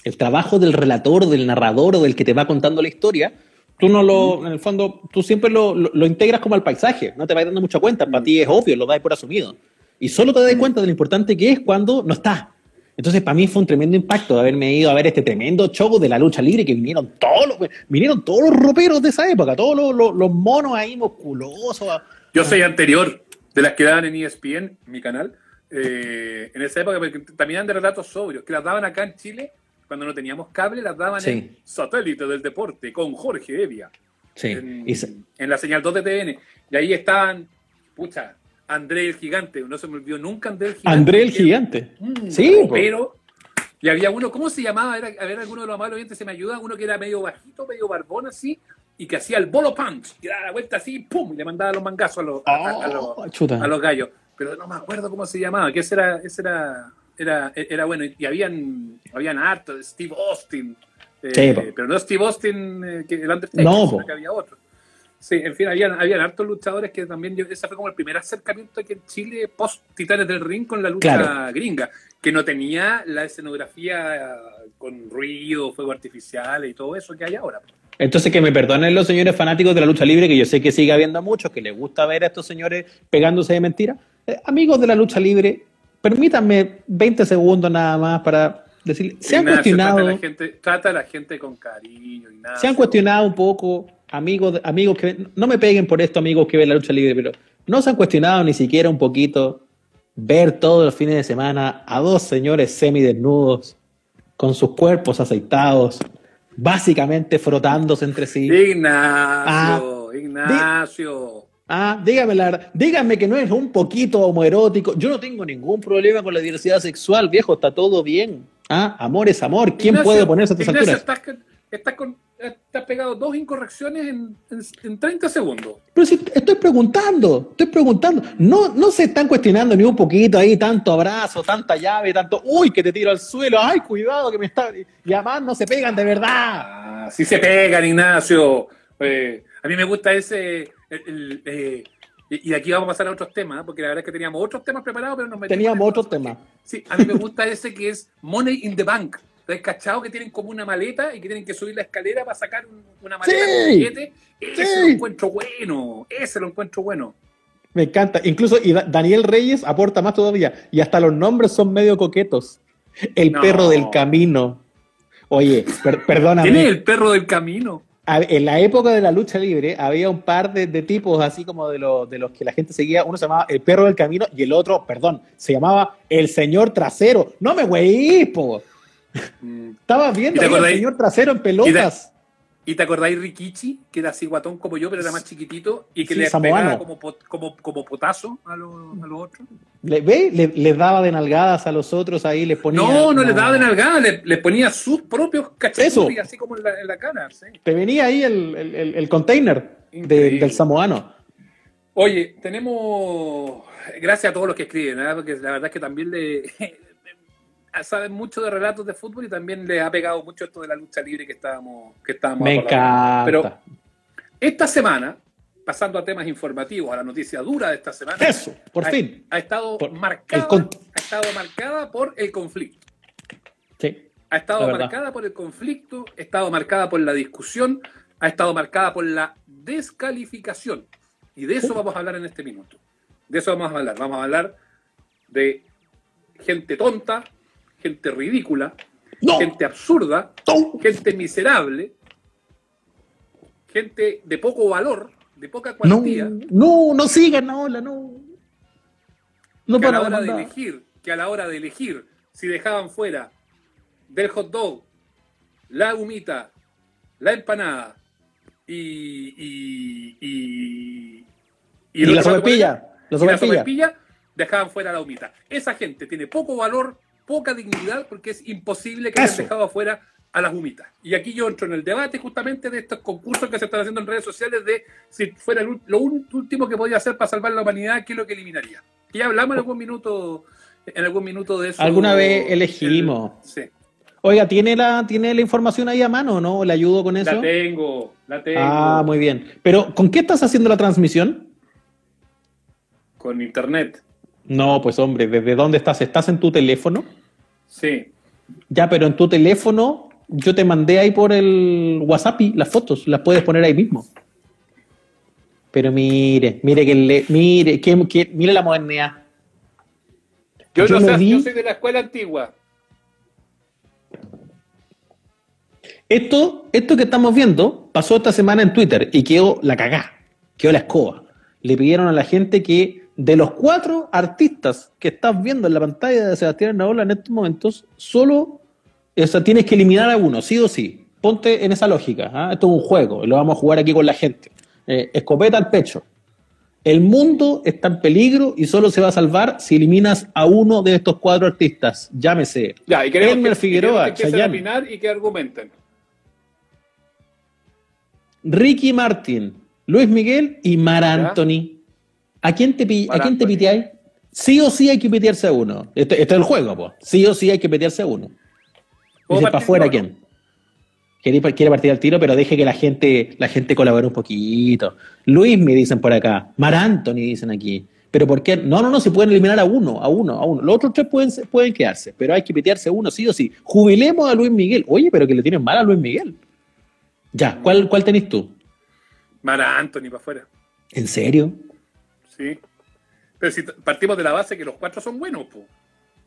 el trabajo del relator, del narrador o del que te va contando la historia, tú no lo, en el fondo, tú siempre lo, lo- lo integras como al paisaje, no te vas dando mucha cuenta, para ti es obvio, lo das por asumido. Y solo te das cuenta de lo importante que es cuando no está. Entonces, para mí fue un tremendo impacto de haberme ido a ver este tremendo show de la lucha libre que vinieron todos los, vinieron todos los roperos de esa época, todos los, los- los monos ahí musculosos. Yo soy anterior de las que daban en ESPN, mi canal, eh, en esa época, porque también eran de relatos sobrios, que las daban acá en Chile, cuando no teníamos cable, las daban Sí. en Satélite del Deporte, con Jorge Evia, Sí. en, en la señal 2 de TN. Y ahí estaban, pucha, André el Gigante, no se me olvidó nunca André el Gigante. André el que- Gigante. Mm, Sí, pero y había uno, ¿cómo se llamaba? Era, a ver, alguno de los amables oyentes se me ayuda, uno que era medio bajito, medio barbón así, y que hacía el bolo punch, y daba la vuelta así, ¡pum! y le mandaba los mangazos a los, a- a- a los- Oh, a los gallos. Pero no me acuerdo cómo se llamaba, que ese era, ese era, era, era bueno. Y habían, habían harto, Steve Austin. Eh, pero no Steve Austin, eh, que el Undertaker, no, que había otro. Sí, en fin, habían, habían hartos luchadores que también, yo, ese fue como el primer acercamiento aquí en Chile post Titanes del Ring con la lucha gringa, que no tenía la escenografía con ruido, fuego artificial y todo eso que hay ahora. Entonces, que me perdonen los señores fanáticos de la lucha libre, que yo sé que sigue habiendo muchos que les gusta ver a estos señores pegándose de mentiras. Eh, amigos de la lucha libre, permítanme 20 segundos nada más para decir, se han cuestionado. Trata a, la gente, trata a la gente con cariño. Ignacio. Se han cuestionado un poco, amigos, amigos que. No me peguen por esto, amigos que ven la lucha libre, pero no se han cuestionado ni siquiera un poquito ver todos los fines de semana a dos señores semidesnudos con sus cuerpos aceitados básicamente frotándose entre sí. Ignacio, ah, Ignacio. ah, dígame la verdad, dígame que no es un poquito homoerótico. Yo no tengo ningún problema con la diversidad sexual, viejo, está todo bien. Ah, amor es amor. ¿Quién puede ponerse a estas alturas? estás con, te has pegado dos incorrecciones en, en, 30 segundos. Pero si estoy preguntando, estoy preguntando. No, no se están cuestionando ni un poquito ahí, tanto abrazo, tanta llave, tanto, uy, que te tiro al suelo, ay, cuidado que me está. Y además no se pegan de verdad. Ah, sí se pegan, Ignacio. Eh, a mí me gusta ese. Eh, y aquí vamos a pasar a otros temas, porque la verdad es que teníamos otros temas preparados, pero nos metimos. Teníamos otros temas. Sí, a mí me gusta ese que es Money in the Bank. ¿Has cachado que tienen como una maleta y que tienen que subir la escalera para sacar una maleta con billete? Ese lo encuentro bueno, ese lo encuentro bueno. Me encanta. Incluso y Daniel Reyes aporta más todavía. Y hasta los nombres son medio coquetos. El perro del camino. Oye, perdóname. ¿Quién es el perro del camino? En la época de la lucha libre había un par de, tipos así como de, de los que la gente seguía. Uno se llamaba el perro del camino y el otro, perdón, se llamaba el señor trasero. No me güey, po. Estaba viendo el señor trasero en pelotas. ¿Y te acordáis Rikichi, que era así guatón como yo, pero era más chiquitito y que le pegaba como, como, como, potazo a, los otros? ¿Le, ¿Ve? Le, daba de nalgadas a los otros ahí, les ponía. No, no les daba de nalgadas, les, ponía sus propios cachetes así como en la, cara. Te venía ahí el, el, container del samoano. Oye, tenemos. Gracias a todos los que escriben, ¿eh? porque la verdad es que también le saben mucho de relatos de fútbol y también le ha pegado mucho esto de la lucha libre que estábamos que estábamos Me encanta. Pero esta semana, pasando a temas informativos, a la noticia dura de esta semana. Eso, por fin. Ha estado, marcada, ha estado marcada por el conflicto. Sí. Ha estado marcada por el conflicto, ha estado marcada por la discusión, ha estado marcada por la descalificación. Y de eso vamos a hablar en este minuto. De eso vamos a hablar. Vamos a hablar de gente tonta, gente ridícula, gente absurda, gente miserable, gente de poco valor, de poca cuantía. No, no, sigan la ola, no. No que a la hora de elegir, que a la hora de elegir si dejaban fuera del hot dog, la humita, la empanada y, y, y, y, la sobrepilla, la dejaban fuera la humita. Esa gente tiene poco valor, poca dignidad porque es imposible que hayan dejado afuera a las humitas. Y aquí yo entro en el debate justamente de estos concursos que se están haciendo en redes sociales de si fuera lo último que podía hacer para salvar la humanidad, ¿qué es lo que eliminaría? Y ya hablamos en algún minuto, en algún minuto de eso. Alguna vez elegimos. sí. Oiga, ¿tiene la, ¿tiene la información ahí a mano no? ¿Le ayudo con eso? La tengo, la tengo. Ah, muy bien. Pero, ¿con qué estás haciendo la transmisión? Con internet. No, pues hombre, ¿desde dónde estás? ¿Estás en tu teléfono? Sí. Ya, pero en tu teléfono yo te mandé ahí por el WhatsApp y las fotos, las puedes poner ahí mismo. Pero mire, mire que le, mire, que, mire la modernidad. Yo, no sé, yo soy de la escuela antigua. Esto, esto que estamos viendo pasó esta semana en Twitter y quedó la cagá, quedó la escoba. Le pidieron a la gente que de los cuatro artistas que estás viendo en la pantalla de Sebastián Naola en estos momentos, solo o tienes que eliminar a uno, sí o sí. Ponte en esa lógica. ¿ah? Esto es un juego, y lo vamos a jugar aquí con la gente. Eh, escopeta al pecho. El mundo está en peligro y solo se va a salvar si eliminas a uno de estos cuatro artistas. Llámese. Ya, y queremos Figueroa, y que, y que argumenten. Ricky Martin, Luis Miguel y Mar Anthony. ¿A quién te, ¿a quién te piteáis? Sí o sí hay que pitearse a uno. Este, este es el juego, pues. Sí o sí hay que pitearse a uno. Dice, para afuera quién. Quiere, quiere partir al tiro, pero deje que la gente, la gente colabore un poquito. Luis me dicen por acá. Mar Anthony dicen aquí. Pero ¿por qué? No, no, no, se pueden eliminar a uno, a uno, a uno. Los otros tres pueden, pueden quedarse, pero hay que pitearse uno, sí o sí. Jubilemos a Luis Miguel. Oye, pero que le tienen mal a Luis Miguel. Ya, ¿cuál, cuál tenés tú? Mara Anthony para afuera. ¿En serio? Sí. Pero si partimos de la base que los cuatro son buenos, pues.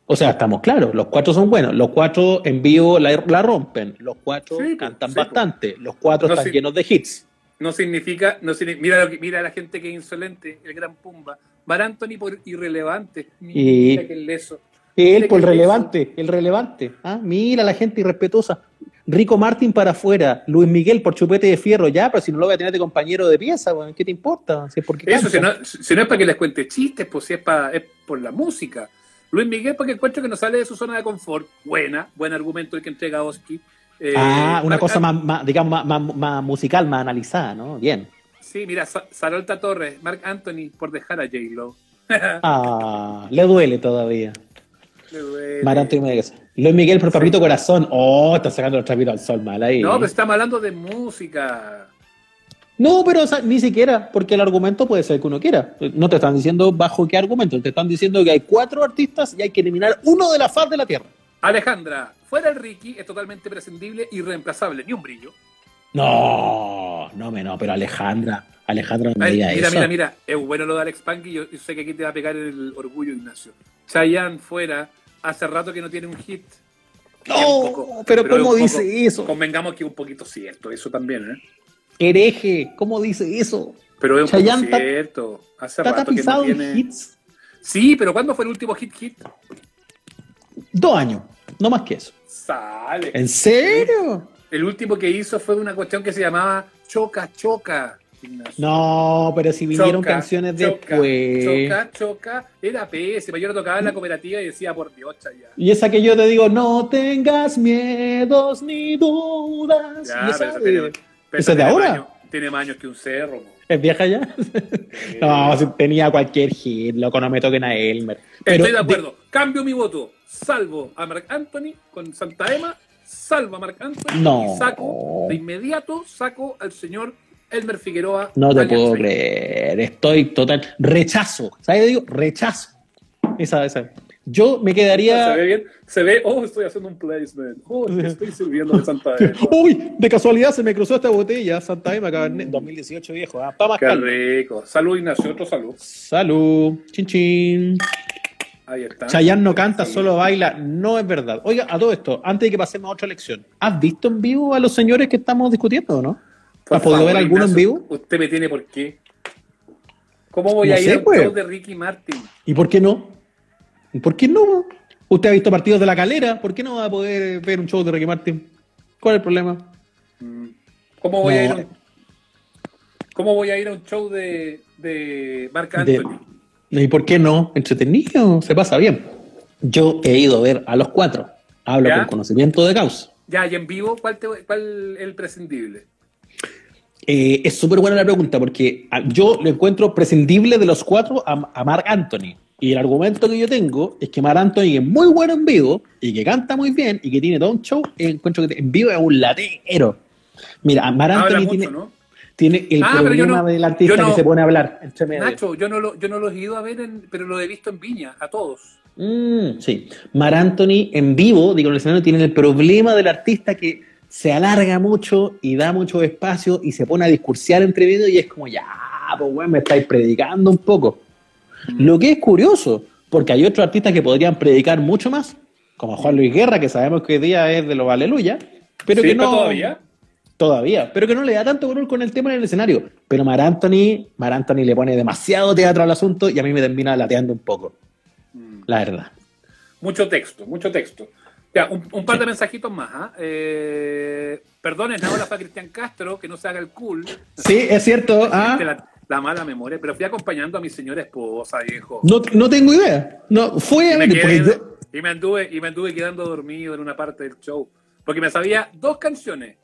O sea, estamos claros, los cuatro son buenos, los cuatro en vivo la, rompen, los cuatro cantan bastante, los cuatro están llenos de hits. No significa, no mira, lo que, mira la gente que es insolente, el gran Pumba, Mar Anthony por irrelevante, mira y, que el leso. Él por relevante, el relevante, ¿ah? mira la gente irrespetuosa. Rico Martín para afuera, Luis Miguel por chupete de fierro, ya, pero si no lo voy a tener de compañero de pieza, ¿qué te importa? Si es porque Eso, si no, si no, es para que les cuente chistes, pues si es, para, es por la música. Luis Miguel porque encuentro que no sale de su zona de confort, buena, buen argumento el que entrega Oski. Eh, ah, una cosa más, digamos, más, musical, más analizada, ¿no? Bien. Sí, mira, Sarolta Torres, Mark Anthony por dejar a J-Lo. [LAUGHS] ah, le duele todavía. Le duele. Marc Anthony Luis Miguel por Papito Corazón. Oh, está sacando los trapitos al sol mal ahí. No, pero estamos hablando de música. No, pero ni siquiera, porque el argumento puede ser que uno quiera. No te están diciendo bajo qué argumento, te están diciendo que hay cuatro artistas y hay que eliminar uno de la faz de la Tierra. Alejandra, fuera el Ricky es totalmente prescindible y reemplazable, ni un brillo. No, no me no, pero Alejandra, Alejandra no me diga mira, Mira, mira, es bueno lo de Alex Punk y yo, sé que aquí te va a pegar el orgullo, Ignacio. Chayanne fuera, hace rato que no tiene un hit. No, pero, ¿cómo dice eso? Convengamos que es un poquito cierto, eso también, ¿eh? Hereje, ¿cómo dice eso? Pero es un poco cierto. Hace rato que no tiene... hits. Sí, pero ¿cuándo fue el último hit hit? Dos años, no más que eso. Sale. ¿En serio? El último que hizo fue una cuestión que se llamaba Choca Choca. No, pero si vinieron canciones después. Choca, choca, era PS, yo lo tocaba en la cooperativa y decía por Dios, ya. Y esa que yo te digo, no tengas miedos ni dudas. Ya, esa, pero es de ahora? tiene más años que un cerro. ¿Es vieja ya? no, tenía cualquier hit, loco, no me toquen a Elmer. Estoy de acuerdo. Cambio mi voto. Salvo a Marc Anthony con Santa Emma salvo a Marc Anthony y saco, de inmediato saco al señor Elmer Figueroa. No te puedo creer, estoy total. Rechazo, ¿sabes? Digo, rechazo. Esa, esa. Yo me quedaría. Se ve bien, se ve, oh, estoy haciendo un placement. Oh, [LAUGHS] estoy sirviendo de Santa Ema. [LAUGHS] Uy, de casualidad se me cruzó esta botella, Santa Ema, en 2018, viejo. Ah, más Qué rico. Salud, Ignacio, otro salud. Salud. Chin, chin. Ahí está. Chayanne no canta, solo baila. No es verdad. Oiga, a todo esto, antes de que pasemos a otra lección, ¿has visto en vivo a los señores que estamos discutiendo o no? ¿Has podido ver alguno en vivo? Usted me tiene por qué. ¿Cómo voy a ir al pues. show de Ricky Martin? ¿Y por qué no? ¿Y por qué no? Usted ha visto partidos de la calera, ¿por qué no va a poder ver un show de Ricky Martin? ¿Cuál es el problema? Mm. ¿Cómo voy, a, ir a un, ¿cómo voy a ir a un show de, de Marc Anthony? ¿Y por qué no? Entretenido, se pasa bien. Yo he ido a ver a los cuatro. Hablo con conocimiento de causa. Ya, y en vivo, ¿cuál, es el prescindible? Eh, es súper buena la pregunta porque ah, yo lo encuentro prescindible de los cuatro a, a Anthony. Y el argumento que yo tengo es que Mar Anthony es muy bueno en vivo y que canta muy bien y que tiene todo un show. Encuentro que en vivo es un latero. Mira, Mar Anthony tiene, tiene el ah, problema del artista que se pone a hablar. Nacho, yo no, lo, yo no los he ido a ver, pero lo he visto en Viña, a todos. Mm, sí, Mar Anthony en vivo, digo, en el escenario tiene el problema del artista que se alarga mucho y da mucho espacio y se pone a discursiar entre medio y es como, ya, pues bueno, me estáis predicando un poco. Lo que es curioso, porque hay otros artistas que podrían predicar mucho más, como Juan Luis Guerra, que sabemos que hoy día es de los aleluya, pero que no. todavía? Todavía, pero que no le da tanto valor con el tema en el escenario. Pero Mar Anthony, Mar Anthony le pone demasiado teatro al asunto y a mí me termina lateando un poco. Mm. La verdad. Mucho texto, mucho texto. Ya, un, par de mensajitos más. ¿ah? ¿eh? perdonen ahora para Cristian Castro, que no se haga el cool. Sí, es cierto. ¿ah? la mala memoria, pero fui acompañando a mi señora esposa, viejo. No, no tengo idea. No, fue y me, y me anduve y me anduve quedando dormido en una parte del show, porque me sabía dos canciones.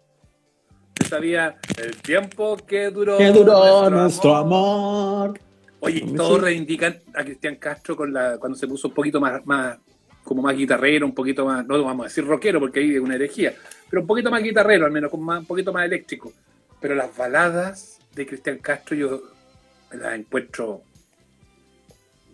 Me sabía el tiempo que duró, que duró nuestro, amor. Oye, todos reivindican a Cristian Castro con la, cuando se puso un poquito más, más, como más guitarrero, un poquito más, no vamos a decir rockero porque ahí es una herejía, pero un poquito más guitarrero, al menos, con más, un poquito más eléctrico. Pero las baladas de Cristian Castro yo las encuentro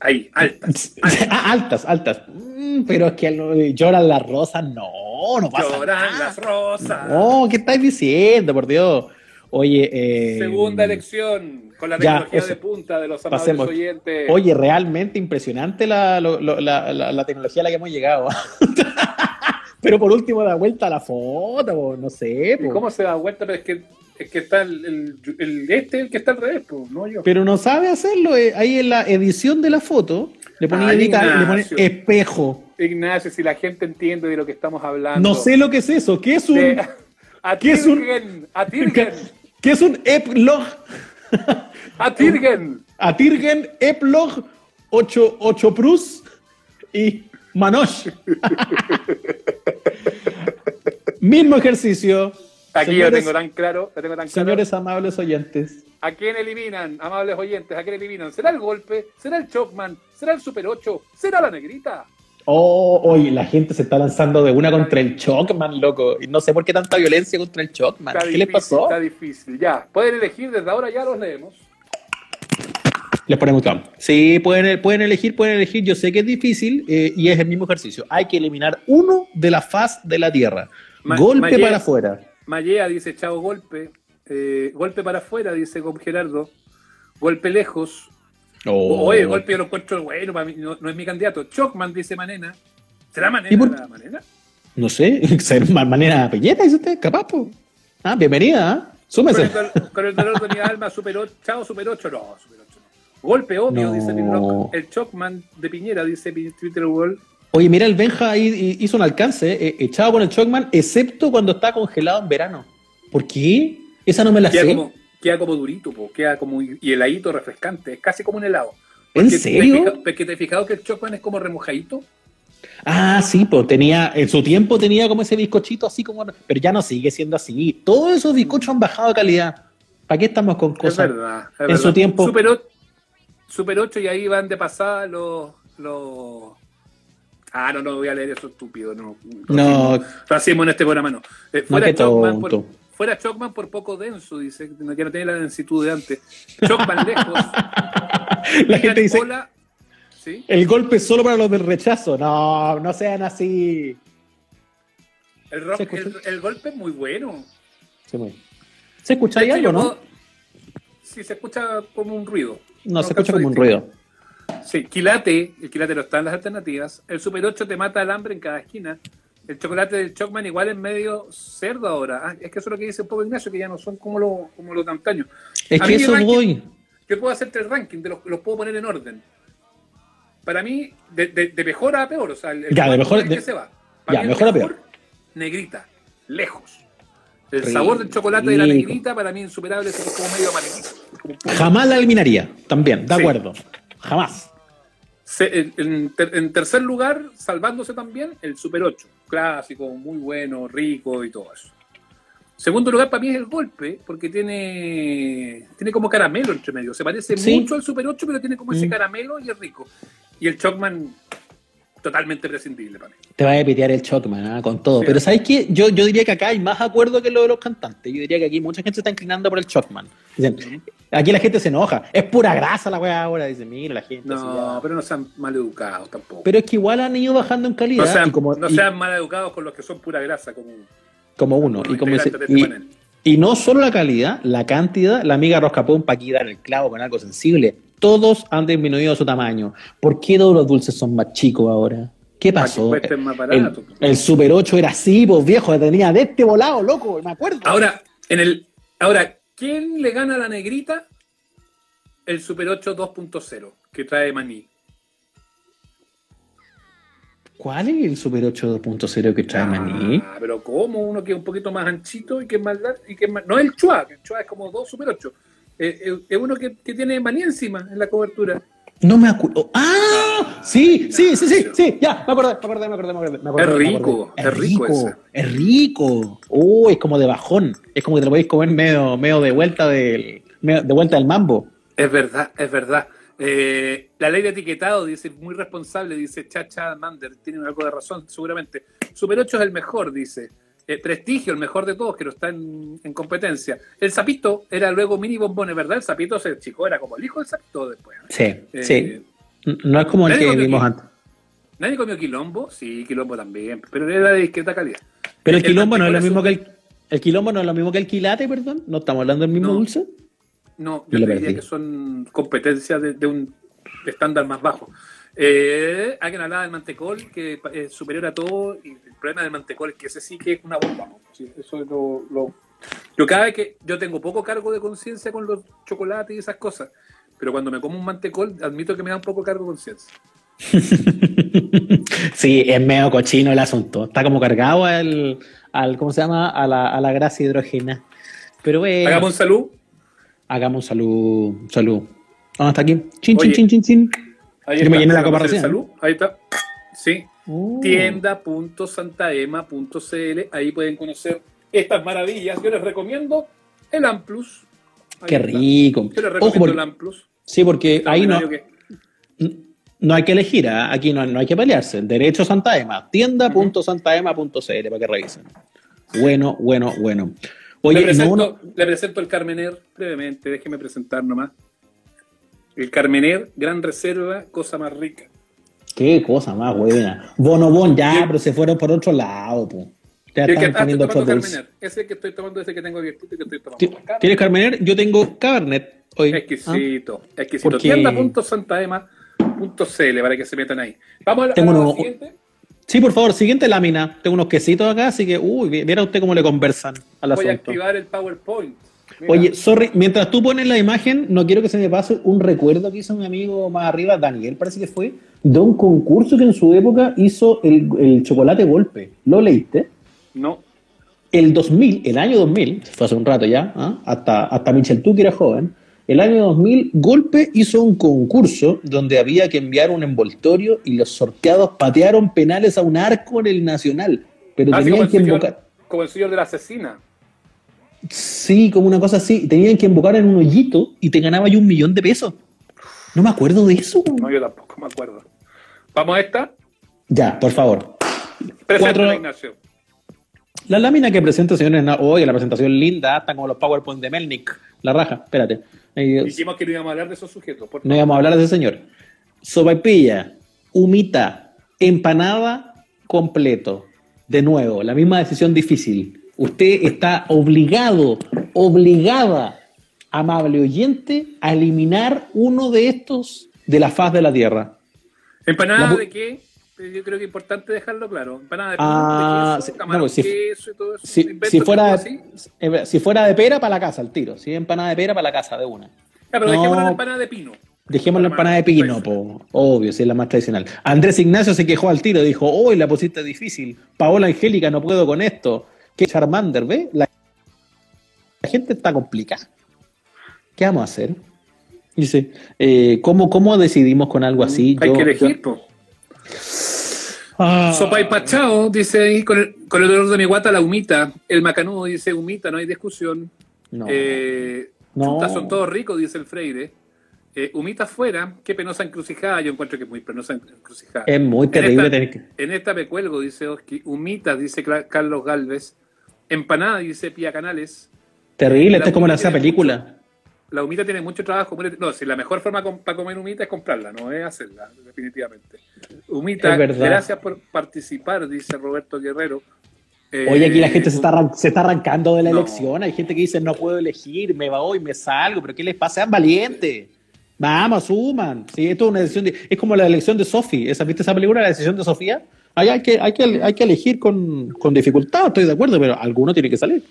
ahí, altas. [LAUGHS] altas, altas. Mm, pero es que lloran las rosas, no, no pasa Lloran las rosas. No, ¿qué estáis diciendo, por Dios? Oye, eh, segunda elección con la tecnología de punta de los amables oyentes. Oye, realmente impresionante la, la, tecnología a la que hemos llegado. [LAUGHS] Pero por último da vuelta a la foto, no sé. ¿Cómo se da vuelta? Pero es que es que está el, el, este el que está al revés, no yo. Pero no sabe hacerlo. Eh, ahí en la edición de la foto le pone, ah, le pone espejo. Ignacio, si la gente entiende de lo que estamos hablando. No sé lo que es eso. ¿Qué es un. [LAUGHS] ¿Qué es un. [LAUGHS] ¿Qué es un Eplog? [LAUGHS] Atirgen. Atirgen, Eplog 8, 8 Plus y Manosh. [LAUGHS] Mismo ejercicio, Aquí señores, yo tengo tan claro, tengo tan Señores amables oyentes. ¿A quién eliminan, amables oyentes? ¿A quién eliminan? ¿Será el golpe? ¿Será el Chocman? ¿Será el Super 8? ¿Será la negrita? Oh, oye, la gente se está lanzando de una contra el Chocman, loco. Y no sé por qué tanta violencia contra el Chocman. ¿Qué le pasó? Está difícil, ya. Pueden elegir desde ahora, ya los leemos. Les ponemos cam. Sí, pueden, pueden elegir, pueden elegir. Yo sé que es difícil eh, y es el mismo ejercicio. Hay que eliminar uno de la faz de la Tierra. Golpe para afuera. Mallea dice chao golpe. Eh, golpe para afuera, dice con Gerardo. Golpe lejos. Oh. Oye, golpe yo lo encuentro bueno, no, es mi candidato. Chocman, dice Manena. ¿Será Manena la Manena? No sé, [LAUGHS] Manena Pelleta, dice usted, capaz, Ah, bienvenida, ¿ah? Súmese. Con el, dolor de mi [LAUGHS] alma, super 8, chao, super 8, no, super 8 no. Golpe obvio, dice Rock. El Chocman de Piñera, dice Twitter World. Oye, mira, el Benja ahí hizo un alcance, eh, echado con el Chocman, excepto cuando está congelado en verano. ¿Por qué? Esa no me la queda sé. Como, queda como durito, po, queda como y heladito refrescante, es casi como un helado. ¿En serio? Te, te he fijado que el Chocman es como remojadito. Ah, sí, pues tenía, en su tiempo tenía como ese bizcochito así como, pero ya no sigue siendo así. Todos esos bizcochos han bajado de calidad. ¿Para qué estamos con cosas? Es verdad. en su tiempo. Super 8, y ahí van de pasada los, los Ah, no, no voy a leer eso estúpido, no. No. Hacemos en este programa, no. Eh, fuera, Chocman por, fuera Chocman por poco denso, dice, que no tiene la densitud de antes. Chocman lejos. [LAUGHS] la gente dice. El golpe es solo para los del rechazo. No, no sean así. El, el, golpe es muy bueno. Sí, muy. ¿Se escucha ahí algo, no? Sí, se escucha como un ruido. No, se escucha como un ruido. Sí, quilate, el quilate no está en las alternativas. El Super 8 te mata el hambre en cada esquina. El chocolate del Chocman igual es medio cerdo ahora. Ah, es que eso es lo que dice un poco Ignacio, que ya no son como, lo, como los de antaño. Es que eso voy. Yo puedo hacerte el ranking, de los, los puedo poner en orden. Para mí, de, de, mejor a peor. O sea, el, ya, de mejor, que se va. ya, mejor, a peor. Negrita, lejos. El sabor del chocolate de la negrita para mí insuperable es como medio amarillito. Jamás la eliminaría, también, de acuerdo. Jamás. en, tercer lugar, salvándose también, el Super 8. Clásico, muy bueno, rico y todo eso. Segundo lugar, para mí es el golpe, porque tiene, tiene como caramelo entre medio. Se parece mucho al Super 8, pero tiene como ese mm. caramelo y es rico. Y el Chocman, totalmente prescindible para mí. Te va a pitear el Chocman, ¿ah? con todo. Pero ¿sabes qué? Yo, yo diría que acá hay más acuerdo que lo de los cantantes. Yo diría que aquí mucha gente se está inclinando por el Chocman. Aquí la gente se enoja. Es pura grasa la weá ahora. Dice, mira, la gente. No, pero no sean mal educados tampoco. Pero es que igual han ido bajando en calidad. No sean, como, no sean mal educados con los que son pura grasa, como, como uno. y, como y, no solo la calidad, la cantidad. La amiga Roscapón, para aquí dar el clavo con algo sensible todos han disminuido su tamaño. ¿Por qué todos los dulces son más chicos ahora? ¿Qué pasó? el, Super 8 era así, pues viejo, tenía de este volado, loco, me acuerdo. Ahora, en el, ahora, ¿quién le gana a la negrita? El Super 8 2.0 que trae Maní. ¿Cuál es el Super 8 2.0 que trae Maní? Ah, pero ¿cómo? Uno que es un poquito más anchito y que es más largo. Y que No el Chua, el Chua es como dos Super 8. Eh, eh, es uno que, que tiene Maní encima en la cobertura. No me acuerdo. ¡Ah! Sí, sí, sí, sí, sí, ya, me acordé, me acordé, me acordé, me acordé. es rico, es rico. Es rico. Oh, es como de bajón. Es como que te lo podéis comer medio, medio de vuelta del, de vuelta del mambo. Es verdad, es verdad. Eh, la ley de etiquetado, dice, muy responsable, dice Chacha Mander, tiene algo de razón, seguramente. Super 8 es el mejor, dice. Eh, prestigio, el mejor de todos, que no está en, competencia. El Zapito era luego mini bombones, ¿verdad? El Zapito se chico, era como el hijo del Zapito después. ¿eh? Sí, sí. No es como el que vimos antes. ¿Nadie comió quilombo? Sí, quilombo también, pero era de discreta calidad. Pero el, quilombo no es lo mismo que el, el quilombo no es lo mismo que el quilate, perdón. ¿No estamos hablando del mismo dulce? No, yo, diría que son competencias de, un estándar más bajo. Eh, alguien hablaba del mantecol, que es superior a todo, y el problema del mantecol es que ese sí que es una bomba. eso es lo, Yo cada vez que yo tengo poco cargo de conciencia con los chocolates y esas cosas, pero cuando me como un mantecol, admito que me da un poco cargo de conciencia. [LAUGHS] sí, es medio cochino el asunto. Está como cargado al, al ¿cómo se llama? A la, a la grasa hidrógena. Pero bueno. Hagamos un salud. Hagamos un salud. Salud. ¿Dónde está aquí? Chin, chin, chin, chin, chin. Ahí está. me llené la copa Salud. Ahí está. Sí. Uh. Tienda.santaema.cl. Ahí pueden conocer estas maravillas. Yo les recomiendo el Amplus. Qué rico. Yo les recomiendo el Amplus. Sí, porque ahí no. No hay que elegir, ¿ah? aquí no, no, hay que pelearse. Derecho Santa Ema, tienda.santaema.cl para que revisen. Bueno, bueno, bueno. Oye, le presento, le presento el Carmener brevemente, déjeme presentar nomás. El Carmener, gran reserva, cosa más rica. Qué cosa más buena. Bonobón, ya, pero se fueron por otro lado, po. Ya están poniendo Carmener. Ese que estoy tomando, ese que tengo abierto y que estoy tomando. ¿Tienes Carmener? Yo tengo Cabernet hoy. Exquisito, ¿Ah? exquisito. Porque... Tienda.santaema.cl .cl para que se metan ahí. Vamos a, la siguiente. Sí, por favor, siguiente lámina. Tengo unos quesitos acá, así que, uy, viera usted cómo le conversan al Voy a activar el PowerPoint. Oye, sorry, mientras tú pones la imagen, no quiero que se me pase un recuerdo que hizo mi amigo más arriba, Daniel, parece que fue, de un concurso que en su época hizo el, chocolate golpe. ¿Lo leíste? No. El 2000, el año 2000, fue hace un rato ya, ¿ah? hasta, hasta Michel que era joven, el año 2000, Golpe hizo un concurso donde había que enviar un envoltorio y los sorteados patearon penales a un arco en el Nacional. Pero ah, tenían que invocar. Como el señor de la asesina. Sí, como una cosa así. Tenían que invocar en un hoyito y te ganaba yo un millón de pesos. No me acuerdo de eso. No, yo tampoco me acuerdo. ¿Vamos a esta? Ya, por favor. Presenta, Ignacio. La lámina que presenta, señores, oye, la presentación linda, está como los PowerPoint de Melnick. La raja, espérate. Dijimos que no íbamos a hablar de esos sujetos. no íbamos a hablar de ese señor. Sopaipilla, humita, empanada, completo. De nuevo, la misma decisión difícil. Usted está obligado, obligada, amable oyente, a eliminar uno de estos de la faz de la tierra. ¿Empanada de qué? Yo creo que es importante dejarlo claro. Empanada de, ah, queso, pues, si, queso y todo eso. Si, fuera, eh, si fuera de pera, para la casa, al tiro. Si empanada de pera, para la casa, de una. Ah, pero dejémoslo la empanada de pino. Dejemos la empanada de pino, po. obvio, si es la más tradicional. Andrés Ignacio se quejó al tiro, dijo, hoy la pusiste difícil. Paola Angélica, no puedo con esto. Que Charmander, ¿ve? La, gente está complicada. ¿Qué vamos a hacer? Dice, eh, ¿cómo, ¿cómo decidimos con algo así? Hay que elegir, po. Ah. Sopa y pachao, dice ahí, con el, con el dolor de mi guata, la humita. El macanudo dice humita, no hay discusión. No. Eh, son todos ricos, dice el Freire. Eh, humita fuera, qué penosa encrucijada. Yo encuentro que es muy penosa encrucijada. Es muy terrible en esta, En esta me cuelgo, dice Oski. Humita, dice Carlos Galvez. Empanada, dice Pía Canales. Terrible, esta es como la esa película la humita tiene mucho trabajo. No, si la mejor forma para comer humita es comprarla, no es hacerla, definitivamente. Humita, gracias por participar, dice Roberto Guerrero. Oye, aquí la gente se está, se está arrancando de la elección. Hay gente que dice, no puedo elegir, me voy, me salgo, pero ¿qué les pasa? Sean valientes. Vamos, asuman. Sí, esto es una decisión. es como la elección de. ¿Esa, ¿Viste esa película, la decisión de Sofía? Hay, que, hay, que, hay que elegir con, con dificultad, estoy de acuerdo, pero alguno tiene que salir.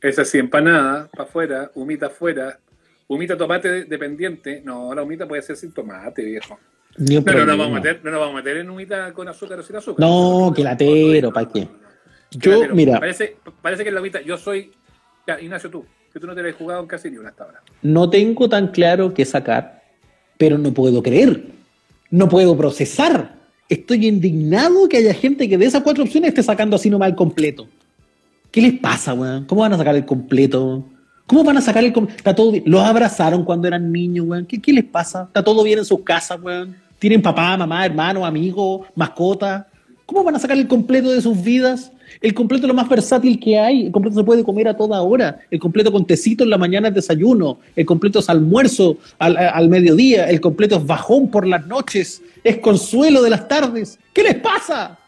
Es así, empanada, para afuera, humita afuera, humita tomate dependiente. No, la humita puede ser sin tomate, viejo. Pero no nos, vamos a meter, no nos vamos a meter en humita con azúcar o sin azúcar. No, que latero, ¿para qué? Yo, mira. Parece, parece que la humita, yo soy. Ya, Ignacio, tú, que tú no te has jugado en casi ni una hasta ahora. No tengo tan claro qué sacar, pero no puedo creer. No puedo procesar. Estoy indignado que haya gente que de esas cuatro opciones esté sacando así nomás el completo. ¿Qué les pasa, weón? ¿Cómo van a sacar el completo? ¿Cómo van a sacar el completo? Está todo bien. Los abrazaron cuando eran niños, weón. ¿Qué, ¿Qué les pasa? Está todo bien en sus casas, weón. Tienen papá, mamá, hermano, amigo, mascota. ¿Cómo van a sacar el completo de sus vidas? El completo es lo más versátil que hay. El completo se puede comer a toda hora. El completo con tecito en la mañana es desayuno. El completo es almuerzo al, al mediodía. El completo es bajón por las noches. Es consuelo de las tardes. ¿Qué les pasa?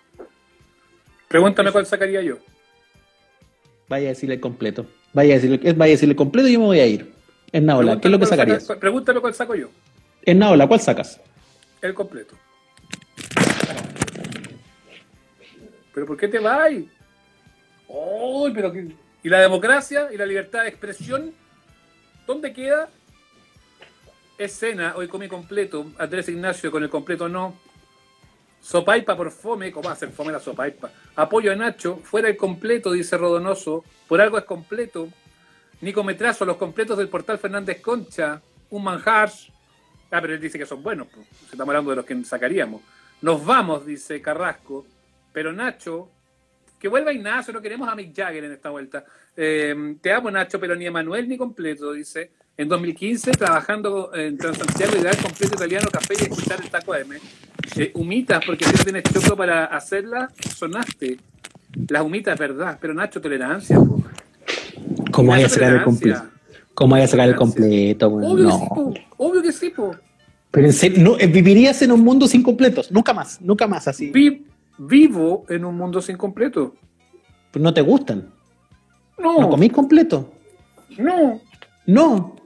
Pregúntame cuál sacaría yo. Vaya a decirle el completo. Vaya a decirle, vaya a decirle el completo y yo me voy a ir. En Naola, ¿qué es lo que sacarías? Saca, pregúntame cuál saco yo. En Naola, ¿cuál sacas? El completo. ¿Pero por qué te vas? ¡Oh, pero. ¿Y la democracia y la libertad de expresión? ¿Dónde queda? Escena, hoy comí completo. Andrés Ignacio con el completo no. Sopaipa por fome, ¿cómo va a ser fome la sopaipa? Apoyo a Nacho, fuera el completo, dice Rodonoso. Por algo es completo. Nico Metrazo, los completos del portal Fernández Concha. Un manjar. Ah, pero él dice que son buenos. Pues. Estamos hablando de los que sacaríamos. Nos vamos, dice Carrasco. Pero Nacho, que vuelva Ignacio, no queremos a Mick Jagger en esta vuelta. Eh, te amo, Nacho, pero ni Emanuel ni completo, dice. En 2015, trabajando en Transantiago, ideal completo italiano, café y escuchar el taco M. Eh, humitas, porque si no tienes choco para hacerla, sonaste. Las humitas, verdad, pero Nacho, tolerancia. Po. ¿Cómo hay a sacar el completo? ¿Cómo hay a sacar el completo? Bueno, obvio, no. sí, po. obvio que sí, po. Pero en serio, no, vivirías en un mundo sin completos, nunca más, nunca más así. Vi, vivo en un mundo sin completo. Pues no te gustan. No. ¿No comís completo? No. No.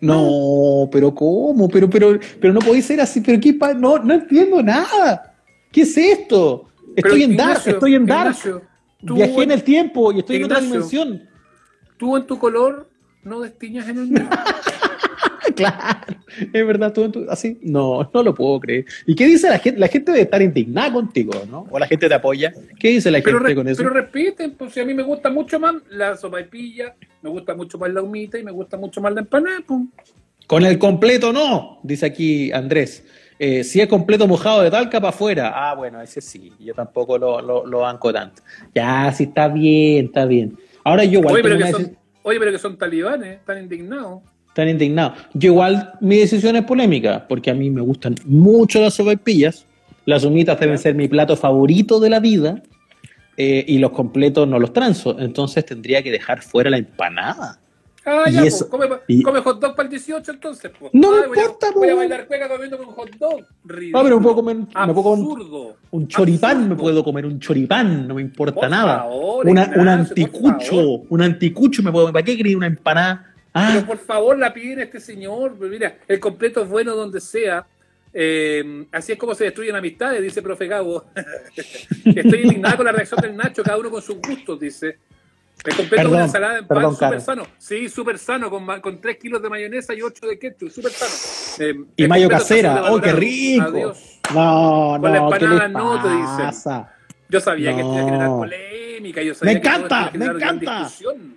No, pero ¿cómo? Pero, pero, pero no podéis ser así, pero qué pa no, no entiendo nada. ¿Qué es esto? Estoy en Dark, estoy en Dark. Viajé en el tiempo y estoy en otra dimensión. Tú en tu color no destiñas en el mío. [LAUGHS] Claro, [LAUGHS] es verdad, tú, tú- así. No, no lo puedo creer. ¿Y qué dice la gente? La gente debe estar indignada contigo, ¿no? O la gente te apoya. ¿Qué dice la pero, gente con eso? pero repiten, pues si a mí me gusta mucho más la sopaipilla, me gusta mucho más la humita y me gusta mucho más la empanada. Pues. Con el completo no, dice aquí Andrés. Eh, si es completo mojado de talca para afuera. Ah, bueno, ese sí. Yo tampoco lo, lo, lo banco tanto. Ya, sí, está bien, está bien. Ahora yo igual Oye, pero que son, oye, pero que son talibanes, están indignados. Están indignados. Yo igual mi decisión es polémica, porque a mí me gustan mucho las sopaipillas. Las humitas deben ser mi plato favorito de la vida. eh, y los completos no los transo. Entonces tendría que dejar fuera la empanada. Ah, Y ya, eso- pues, come, y- come hot dog para el 18 entonces. Pues. No me Ay, voy a- importa, Voy a pues. bailar cueca comiendo con hot dog. Ah, pero me puedo comer, me puedo comer un- choripán, me puedo comer un choripán, no me importa Por nada. favor, Una- un anticucho, un anticucho me puedo. ¿Para qué quería una empanada? Ah, Pero por favor, la piden a este señor. Pero Mira, el completo es bueno donde sea. Eh, así es como se destruyen amistades, dice profe Gabo. [LAUGHS] Estoy indignado con la reacción del Nacho, cada uno con sus gustos, dice. El completo es Perdón, una ensalada en pan súper sano. Sí, súper sano, con, con 3 kilos de mayonesa y 8 de ketchup, súper sano. Eh, y el mayo casera. ¡Oh, qué rico! Adiós. No, Con la no, ¿qué empanada no, te pasa? Yo sabía que iba a generar No. polémica. Yo sabía Me que encanta, generar me encanta. discusión.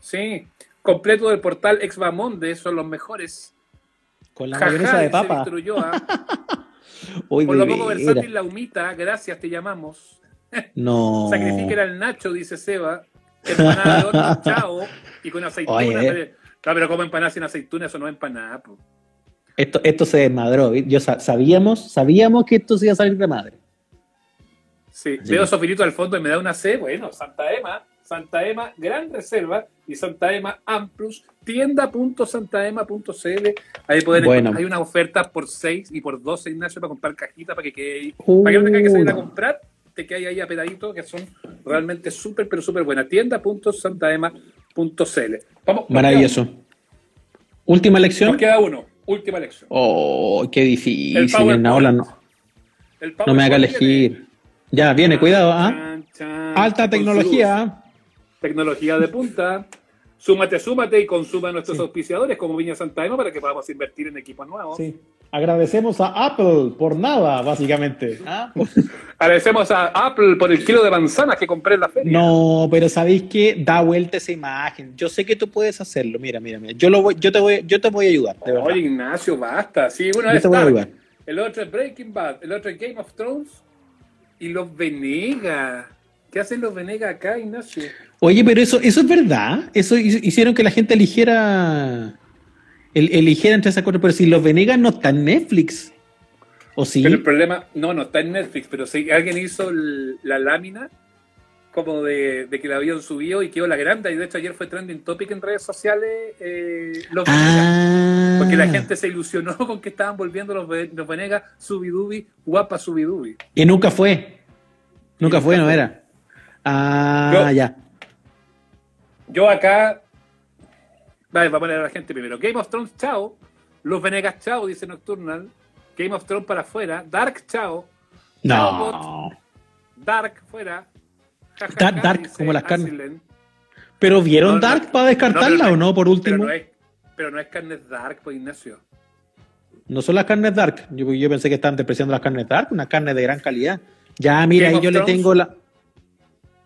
Sí, completo del portal Exbamonde, son los mejores. Con la Jaja, mayonesa de papa. Ulloa. [LAUGHS] Hoy Por lo poco versátil la humita, gracias, te llamamos. [LAUGHS] No. Sacrifiquen al Nacho, dice Seba. Empanada de horno, [LAUGHS] chao. Y con aceituna. Oye. pero, no, pero como empanada sin aceituna, eso no es empanada. po. Esto, esto se desmadró. Yo sa- sabíamos, sabíamos que esto se iba a salir de madre. Sí, Sí. veo Sofirito al fondo y me da una C. Bueno, Santa Ema, Santa Ema, gran reserva. Y Santa Ema Amplus, tienda.santaema.cl. Ahí pueden Bueno. Hay una oferta por 6 y por 12, Ignacio, para comprar cajita, para que quede ahí. Uh, Para que no tengas que salir a comprar, te quede ahí apedadito, que son realmente súper, pero súper buenas. Tienda.santaema.cl. Vamos. Maravilloso. Última lección. nos queda uno. Última lección. Oh, qué difícil. No, me haga viene. elegir. Ya, viene, cuidado, ¿ah? Chan, chan, Alta tecnología. Tecnología de punta. Súmate, súmate y consuma a nuestros auspiciadores como Viña Santa Ema para que podamos invertir en equipos nuevos. Sí. Agradecemos a Apple por nada, básicamente. ¿ah? [LAUGHS] Agradecemos a Apple por el kilo de manzanas que compré en la feria. No, pero ¿sabéis qué? Da vuelta esa imagen. Yo sé que tú puedes hacerlo. Mira, mira, mira. Yo, lo voy, yo, te, voy, yo te voy a ayudar, de verdad. Oye, Ignacio, basta. Sí, una Yo vez te voy a Dark, ayudar. el otro es Breaking Bad, el otro es Game of Thrones y los Venegas. ¿Qué hacen los Venegas acá, Ignacio? Oye, pero eso, eso es verdad. Eso hicieron que la gente eligiera, eligiera entre esas cuatro. Pero si los Venegas no están en Netflix. ¿O sí? Pero el problema, no, no está en Netflix, pero si alguien hizo la lámina como de, que la habían subido y quedó la grande. Y de hecho ayer fue trending topic en redes sociales eh, los ah. Porque la gente se ilusionó [LAUGHS] con que estaban volviendo los, los Venegas subidubi, guapa subidubi. Y nunca fue. Nunca fue, no era. Ah, ya. Yo acá. Vale, va a poner a la gente primero. Game of Thrones, chao. Los Venegas, chao, dice Nocturnal. Game of Thrones para afuera. Dark, chao. No. Dark, fuera. dark, como las carnes. Pero ¿vieron Dark para descartarla o no, por último? Pero no es, carnes Dark, pues Ignacio. No son las carnes Dark. Yo, yo pensé que estaban despreciando las carnes Dark, una carne de gran calidad. Ya, mira, ahí yo le tengo la.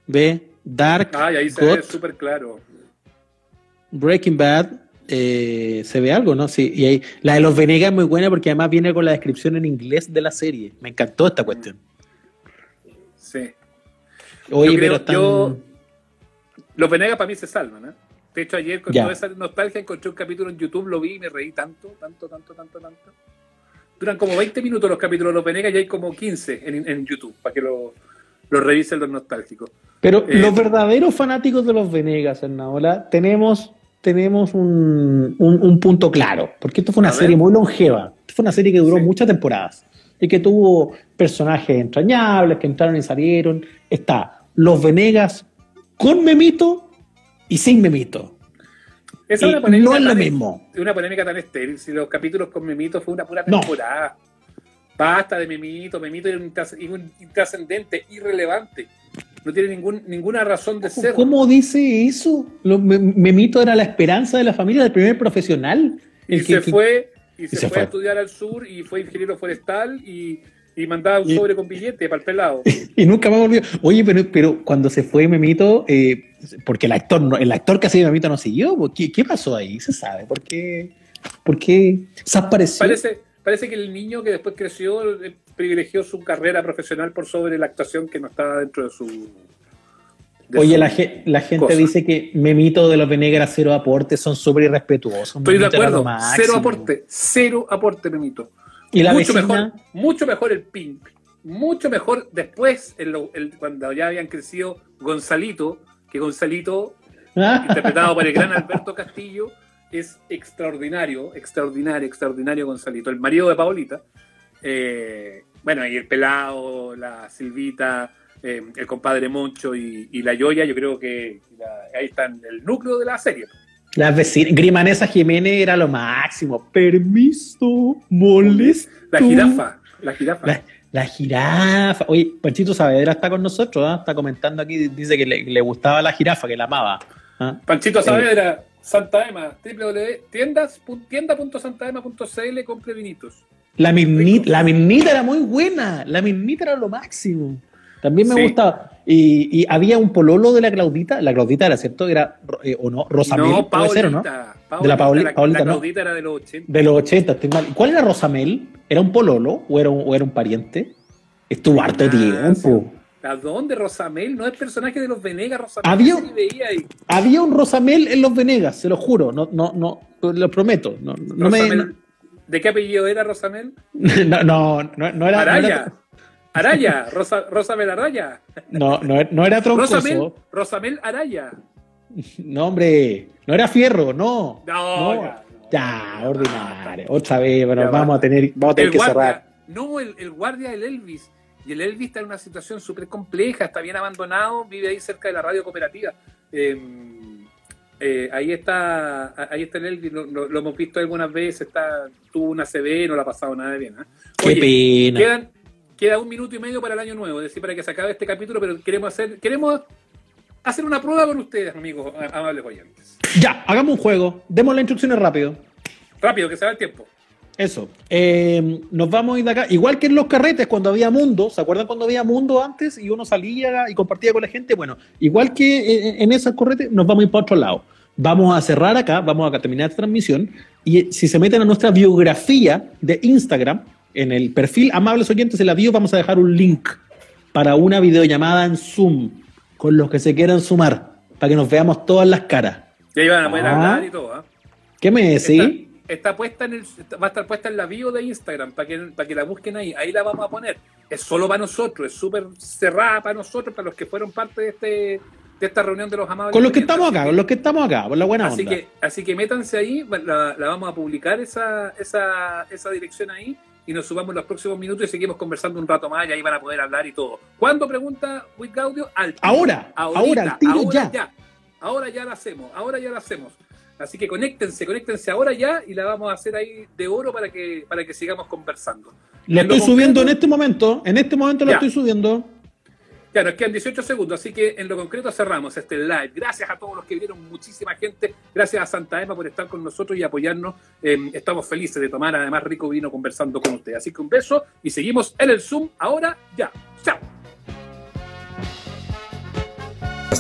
Ve, Dark. Ah, ahí se ve súper claro. Breaking Bad. Eh, se ve algo, ¿no? Sí, y ahí, la de los Venegas es muy buena porque además viene con la descripción en inglés de la serie. Me encantó esta cuestión. Sí. Oye, pero están... los Venegas para mí se salvan, ¿eh? De hecho, ayer con toda esa nostalgia encontré un capítulo en YouTube, lo vi y me reí tanto, tanto, tanto, tanto, tanto. Duran como 20 minutos los capítulos de los Venegas y hay como 15 en, YouTube, para que lo, lo revisen los nostálgicos. Pero eh, los verdaderos fanáticos de los Venegas, Ernaola, tenemos, tenemos un, un, punto claro, porque esto fue una serie muy longeva, fue una serie que duró muchas temporadas y que tuvo personajes entrañables que entraron y salieron. Está Los Venegas con Memito y sin Memito. Esa es una polémica no es lo mismo. Una polémica tan estéril. Si los capítulos con Memito fue una pura temporada. Basta de Memito. Memito es un intrascendente, irrelevante. No tiene ningún, ninguna razón de ser. ¿Cómo dice eso? Memito era la esperanza de la familia, del primer profesional. y se fue, y se, fue, a estudiar al sur y fue ingeniero forestal y, y mandaba un sobre con billete para el pelado. [LAUGHS] y nunca más volvió. Oye, pero, pero cuando se fue Memito, eh, porque el actor, no, el actor que hacía Memito no siguió, ¿qué, ¿qué, pasó ahí? ¿Se sabe? ¿Por qué, por qué? Parece, parece que el niño que después creció eh, privilegió su carrera profesional por sobre la actuación que no estaba dentro de su... Oye, la, la, gente dice que Memito de los Venegas cero aporte, son súper irrespetuosos. Estoy de acuerdo, cero aporte, cero aporte Memito. ¿Y la mucho mejor, mucho mejor el Pink, mucho mejor después, cuando ya habían crecido Gonzalito, que Gonzalito, [LAUGHS] interpretado por el gran Alberto Castillo, es extraordinario, extraordinario, extraordinario Gonzalito, el marido de Paolita. Eh, bueno, y el pelado, la Silvita, eh, el compadre Moncho y, la Yoya, yo creo que ahí están el núcleo de la serie. La vecina, Grimanesa Jiménez era lo máximo. Permiso, molesto. La jirafa, la jirafa. La, jirafa. Oye, Panchito Saavedra está con nosotros, ¿ah? está comentando aquí, dice que le, gustaba la jirafa, que la amaba. ¿ah? Panchito Saavedra, Santa Ema, www.tiendas.santaema.cl, compre vinitos. La minita, la minita era muy buena, la minita era lo máximo. También me gustaba. Y, había un pololo de la Claudita, la Claudita era cierto, era eh, o no, Rosamel, no, Paulita, ¿no? de la Paulita, la, Claudita era de los 80. De los 80, estoy mal. ¿Cuál era Rosamel? ¿Era un pololo o era un, o era un pariente? Estuvo harto tiempo. ¿A dónde Rosamel? No es personaje de los Venegas, Rosamel. Había, había un Rosamel en los Venegas, se lo juro, no, no, no, lo prometo. No, no me, ¿De qué apellido era Rosamel? [LAUGHS] no, no, no, era. Araya. Araya, Rosa, Rosamel Araya. No, no, no era troncoso. Rosamel, Rosamel Araya. No, hombre, no era fierro, no. No, no. Ya, ordinario. Otra vez, bueno, vamos a tener, vamos a tener que cerrar. No, el, el guardia del Elvis. Y el Elvis está en una situación súper compleja, está bien abandonado, vive ahí cerca de la radio cooperativa. Em, eh, ahí está ahí está el Elvis, lo, hemos visto algunas veces, está, tuvo una CB, no le ha pasado nada de bien. ¿eh? Qué pena. Quedan, queda un minuto y medio para el año nuevo, es decir, para que se acabe este capítulo, pero queremos hacer, queremos hacer una prueba con ustedes, amigos, amables oyentes. Ya, hagamos un juego, demos las instrucciones rápido. Rápido, que se va el tiempo. Eso. Eh, nos vamos a ir de acá. Igual que en los carretes, cuando había mundo, ¿se acuerdan cuando había mundo antes y uno salía y compartía con la gente? Bueno, igual que en esos carretes, nos vamos a ir para otro lado. Vamos a cerrar acá, vamos a terminar esta transmisión y si se meten a nuestra biografía de Instagram, en el perfil Amables Oyentes en la bio vamos a dejar un link para una videollamada en Zoom con los que se quieran sumar. para que nos veamos todas las caras. Y ahí van a poder hablar y todo. ¿ah? ¿Qué me decís? Está, puesta en el, va a estar puesta en la bio de Instagram para que, para que la busquen ahí. Ahí la vamos a poner. Es solo para nosotros, es súper cerrada para nosotros, para los que fueron parte de este de esta reunión de los amables. Con los que estamos acá, con los que estamos acá, por la buena así Que, así que métanse ahí, la, vamos a publicar esa, esa, esa dirección ahí y nos subamos los próximos minutos y seguimos conversando un rato más y ahí van a poder hablar y todo. ¿Cuándo pregunta With Gaudio? Al ahora, ahora, al tiro ahora ya. Ahora ya la hacemos, ahora ya la hacemos. Así que conéctense, conéctense ahora ya y la vamos a hacer ahí de oro para que, para que sigamos conversando. Lo estoy subiendo en este momento, en este momento lo estoy subiendo. Ya, nos quedan 18 segundos, así que en lo concreto cerramos este live. Gracias a todos los que vieron, muchísima gente. Gracias a Santa Emma por estar con nosotros y apoyarnos. Em, estamos felices de tomar además rico vino conversando con ustedes. Así que un beso y seguimos en el Zoom ahora ya. Chao.